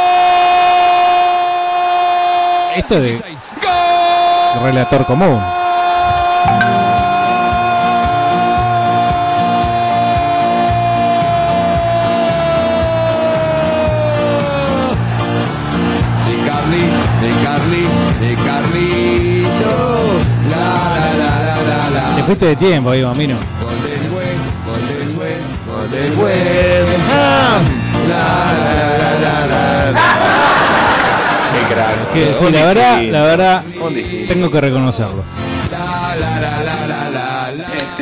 Esto es de relator común. De Carly, de Carly, de Carlito. La la la la la la. Te fuiste de tiempo ahí, Mamino. West, gol del West Ham. La la la la la. la. Qué crack. Que, sí, la verdad, la verdad, tengo que reconocerlo.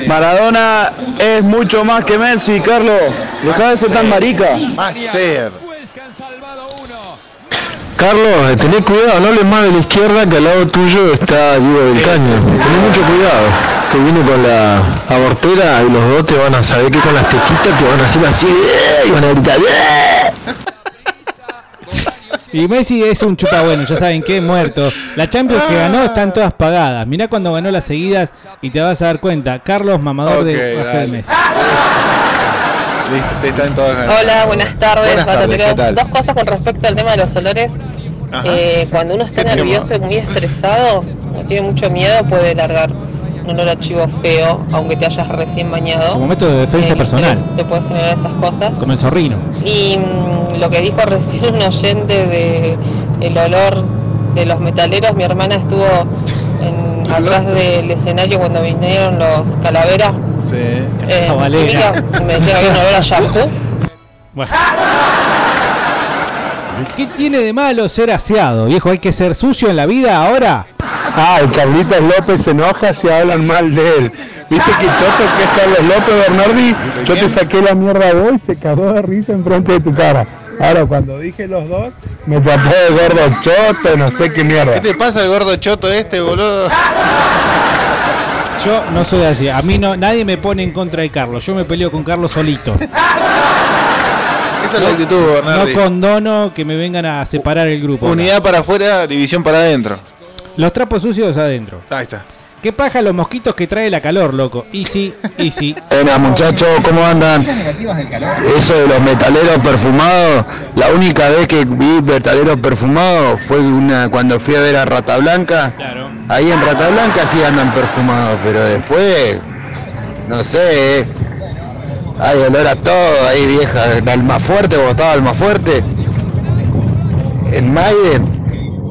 Maradona es mucho más que Messi, Carlos. Deja de ser tan marica. Más ser. Carlos, eh, tené cuidado, no hables más de la izquierda que al lado tuyo está Diego del Caño. Tené mucho cuidado, que viene con la abortera y los dos te van a saber que con las techitas te van a hacer así y van a gritar. Y Messi es un chupa bueno, ya saben que muerto. La Champions que ganó están todas pagadas. Mirá cuando ganó las seguidas y te vas a dar cuenta. Carlos, mamador Ok, de, de. Messi. Listo, te están todas. Hola, buenas tardes, Buenas. ¿qué? Dos cosas con respecto al tema de los olores. Eh, cuando uno está ¿Qué tema? nervioso y muy estresado, o tiene mucho miedo, puede largar un olor a chivo feo, aunque te hayas recién bañado. Como método de defensa El personal. Te puede generar esas cosas. Como el zorrino. Y mm, lo que dijo *laughs* recién un oyente de el olor de los metaleros, mi hermana estuvo en- *laughs* atrás del escenario cuando vinieron los calaveras. Sí. Eh, me decía que había un olor a shampoo. Bueno. ¿Qué tiene de malo ser aseado, viejo? ¿Hay que ser sucio en la vida ahora? Ah, el Carlitos López se enoja si hablan mal de él. ¿Viste que choto que es Carlos López Bernardi? Yo te saqué la mierda de hoy y se cagó de risa enfrente de tu cara. Ahora, cuando dije los dos, me trató de gordo choto, no sé qué mierda. ¿Qué te pasa el gordo choto este, boludo? Yo no soy así. A mí no, nadie me pone en contra de Carlos. Yo me peleo con Carlos solito. Esa es la actitud, No Bernardi. condono que me vengan a separar el grupo. Unidad para afuera, división para adentro. Los trapos sucios adentro. Ahí está. ¿Qué paja los mosquitos que trae la calor, loco? Easy, easy. *laughs* Buenas muchachos, ¿cómo andan? Eso de los metaleros perfumados, la única vez que vi metaleros perfumados fue una cuando fui a ver a Rata Blanca. Ahí en Rata Blanca sí andan perfumados, pero después, no sé, eh. hay olor a todo, ahí vieja, el alma fuerte, botaba alma fuerte. En Maiden,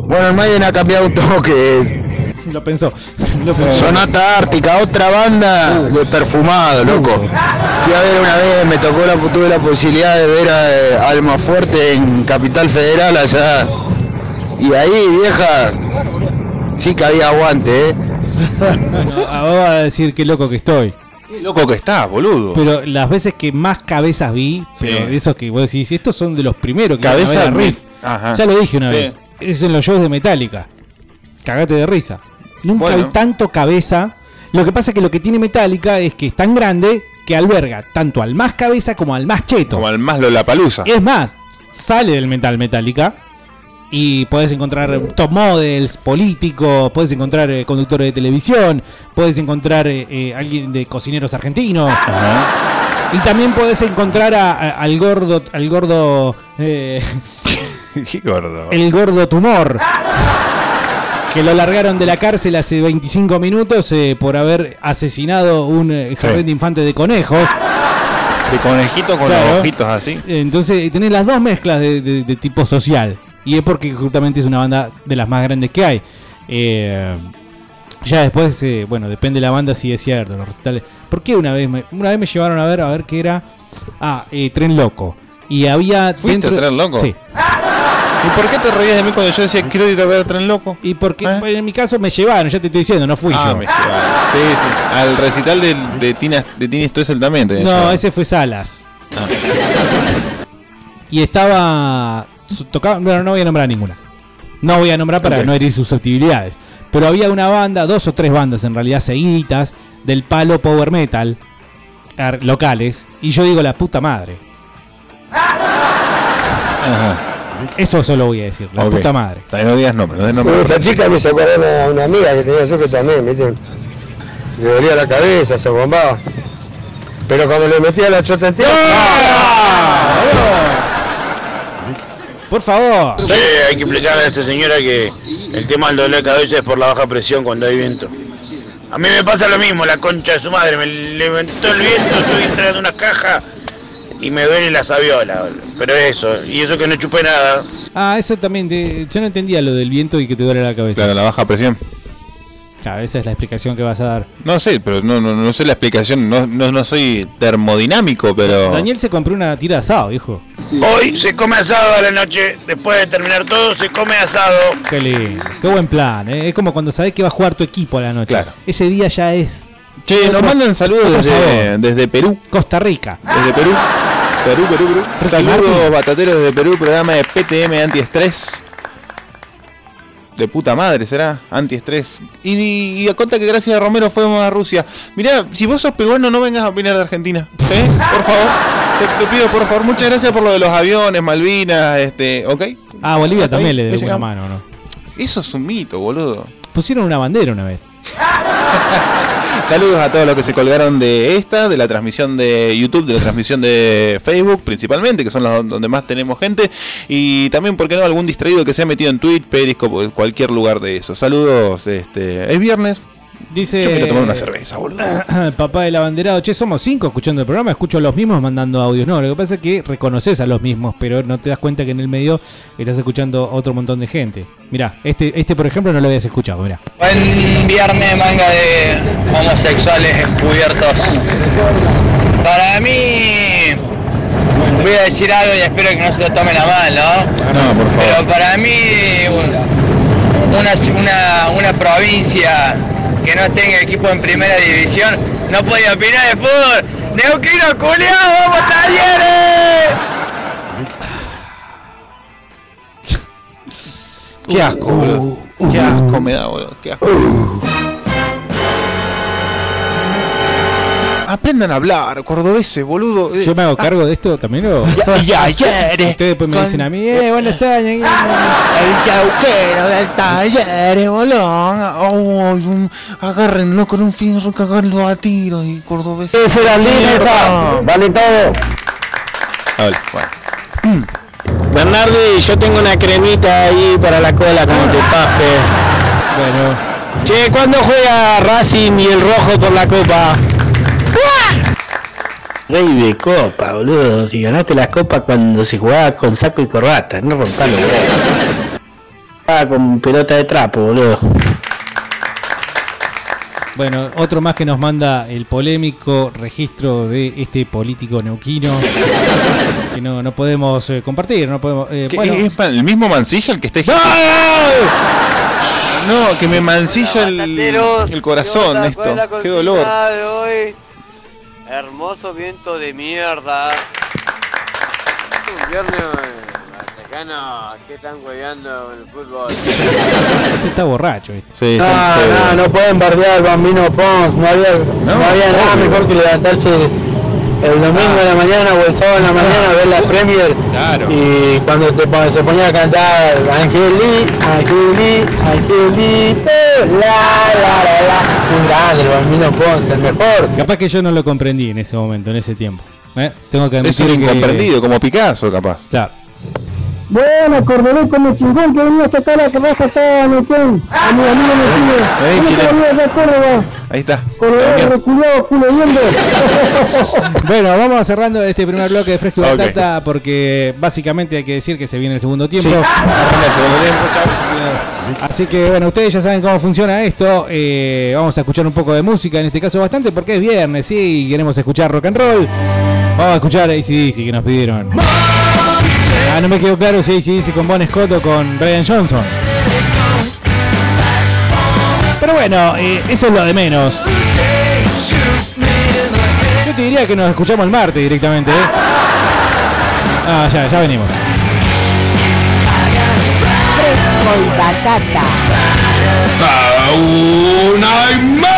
bueno, en Maiden ha cambiado un toque. Lo pensó. Lo pensó. Sonata Ártica, otra banda de perfumado, loco. Fui a ver una vez, me tocó la, tuve la posibilidad de ver a eh, Alma Fuerte en Capital Federal allá. Y ahí, vieja, sí que había aguante, ¿eh? Bueno, ahora va a decir qué loco que estoy. Qué loco que estás, boludo. Pero las veces que más cabezas vi, pero de esos que vos decís, estos son de los primeros que Cabeza iban a ver a mi- Riff. Ajá. Ya lo dije una Sí. vez. Es en los shows de Metallica. Cagate de risa. Nunca Bueno. vi tanto cabeza. Lo que pasa es que lo que tiene Metallica es que es tan grande que alberga tanto al más cabeza como al más cheto. Como al más Lollapalooza. Es más, sale del metal Metallica y podés encontrar top models, políticos, podés encontrar eh, conductores de televisión, podés encontrar eh, eh, alguien de cocineros argentinos. Y también podés encontrar a- a- al gordo, al gordo, *laughs* Qué gordo. el gordo tumor. Que lo largaron de la cárcel hace 25 minutos eh, por haber asesinado un eh, jardín Sí. de infantes de conejos. De conejito con Claro. los ojitos así. Entonces tenés las dos mezclas de, de- de tipo social. Y es porque justamente es una banda de las más grandes que hay. Eh, ya después, bueno, depende de la banda si es cierto, los recitales. ¿Por qué una vez me, una vez me llevaron a ver, a ver qué era? Ah, Tren Loco. Y había... ¿Fuiste a Tren Loco? Sí. ¿Y por qué te reías de mí cuando yo decía quiero ir a ver Tren Loco? Y porque en mi caso me llevaron, ya te estoy diciendo, no fui Ah, yo. me llevaron. Sí, sí. Al recital de, de Tina, de Tini Stoessel también te No, llevaron. ese fue Salas. Y estaba. Tocaba, bueno, no voy a nombrar ninguna. No voy a nombrar para no herir susceptibilidades. Pero había una banda, dos o tres bandas en realidad seguiditas, del palo power metal, locales. Y yo digo la puta madre. Eso solo voy a decir, la puta madre. No digas nombre, no Bueno, nombre. esta chica me acordar a una amiga que tenía yo que también, ¿viste? Le dolía la cabeza, se bombaba. Pero cuando le metía la chota entera. Por favor. Sí, hay que explicarle a esa señora que el tema del dolor de cabeza es por la baja presión cuando hay viento. A mí me pasa lo mismo, la concha de su madre, me levantó el viento, estoy entrando una caja y me duele la sabiola. Pero eso, y eso que no chupé nada. Ah, eso también. te- yo no entendía lo del viento y que te duele la cabeza. Claro, la baja presión. Claro, esa es la explicación que vas a dar. No sé, pero no, no, no sé la explicación. No, no, no soy termodinámico, pero. Daniel se compró una tira de asado, hijo. Hoy se come asado a la noche, después de terminar todo se come asado. Qué lindo. Qué buen plan. ¿eh? Es como cuando sabes que va a jugar tu equipo a la noche. Ese día ya es. Che, nos otro- mandan saludos otro desde, sabor. desde Perú. Costa Rica. Desde Perú. Perú, Perú, Perú. Ricky Saludos Martin. batateros desde Perú, programa de PTM antiestrés. De puta madre, será antiestrés. Y, y a conta que gracias a Romero fuimos a Rusia. Mirá, si vos sos peruano, no vengas a opinar de Argentina. ¿sí? Por favor. Te, te pido, por favor, muchas gracias por lo de los aviones, Malvinas, este, ¿ok? Ah, Bolivia Hasta ahí, también le ahí dio una llegamos. mano, ¿no? Eso es un mito, boludo. Pusieron una bandera una vez. *laughs* Saludos a todos los que se colgaron de esta, de la transmisión de YouTube, de la transmisión de Facebook principalmente, que son las donde más tenemos gente. Y también, ¿por qué no? Algún distraído que se ha metido en Twitch, Periscope, cualquier lugar de eso. Saludos, este, es viernes. Dice. Yo quiero tomar una cerveza, boludo. *clears throat* Papá del abanderado. Che, somos cinco escuchando el programa. Escucho a los mismos mandando audios. No, lo que pasa es que reconoces a los mismos, pero no te das cuenta que en el medio estás escuchando a otro montón de gente. Mirá, este, este por ejemplo no lo habías escuchado. Mirá. Buen viernes, manga de homosexuales encubiertos. Para mí, voy a decir algo y espero que no se lo tomen a mal, ¿no? No, por favor. Pero para mí, una, una, una provincia que no tenga equipo en primera división no puede opinar de fútbol. ¡Neuquino culiao, vamos talleres! Qué asco, boludo. Qué asco me da, boludo. Qué asco. Aprendan a hablar, cordobeses, boludo. Eh, Yo me hago cargo de esto también. ¿o? Y ayer. *laughs* Ustedes después me dicen a mí, eh, buenos años. *laughs* El yauquero del taller, boludo. Oh, un- agárrenlo con un fierro, cagarlo a tiro y cordobés. Esa era linda, vale todo. Hola, bueno. Bernardi, yo tengo una cremita ahí para la cola como te pape. Bueno. Che, ¿cuándo juega Racing y el rojo por la copa? Rey de copa, boludo. Si ganaste las copas cuando se jugaba con saco y corbata, no rompalo, boludo. Jugaba con pelota de trapo, boludo. Bueno, otro más que nos manda el polémico registro de este político neuquino que no, no podemos eh, compartir, no podemos. eh, ¿Qué, bueno, ¿Es pa- el mismo mancilla el que está No, que me mancilla el, el corazón esto. Qué dolor. hoy? Hermoso viento de mierda. Un viernes mexicano, ¿qué están hueveando en el fútbol? se está borracho este. Sí, No, no, no pueden bardear al bambino Pons, no había, no, había nada mejor que levantarse el domingo en la mañana o el sábado en la mañana a ver la Premier y cuando te se ponía a cantar Angeli, Angeli, Angelito, la la la la, un grande el bambino Pons, el mejor. Capaz que yo no lo comprendí en ese momento, en ese tiempo. ¿eh? Tengo que Es un que- incomprendido, como Picasso, capaz. Claro. Bueno, Cordobés como chingón que venía a sacar la raja acá en Neuquén. A mi amigo me Ahí, está. Cordobés reculeado, culo viendo. *laughs* Bueno, vamos cerrando este primer bloque de Fresco y Ok. Batata porque básicamente hay que decir que se viene el segundo tiempo. Sí, arranca el segundo tiempo, Así que bueno, ustedes ya saben cómo funciona esto. Eh, vamos a escuchar un poco de música, en este caso bastante porque es viernes, sí, y queremos escuchar rock and roll. Vamos a escuchar ACDC que nos pidieron. Ah, no me quedó claro si si dice con Bon Scott o con Brian Johnson. Pero bueno, eh, eso es lo de menos. Yo te diría que nos escuchamos el martes directamente. ¿eh? Ah, ya, ya venimos. Fresco y batata. Au.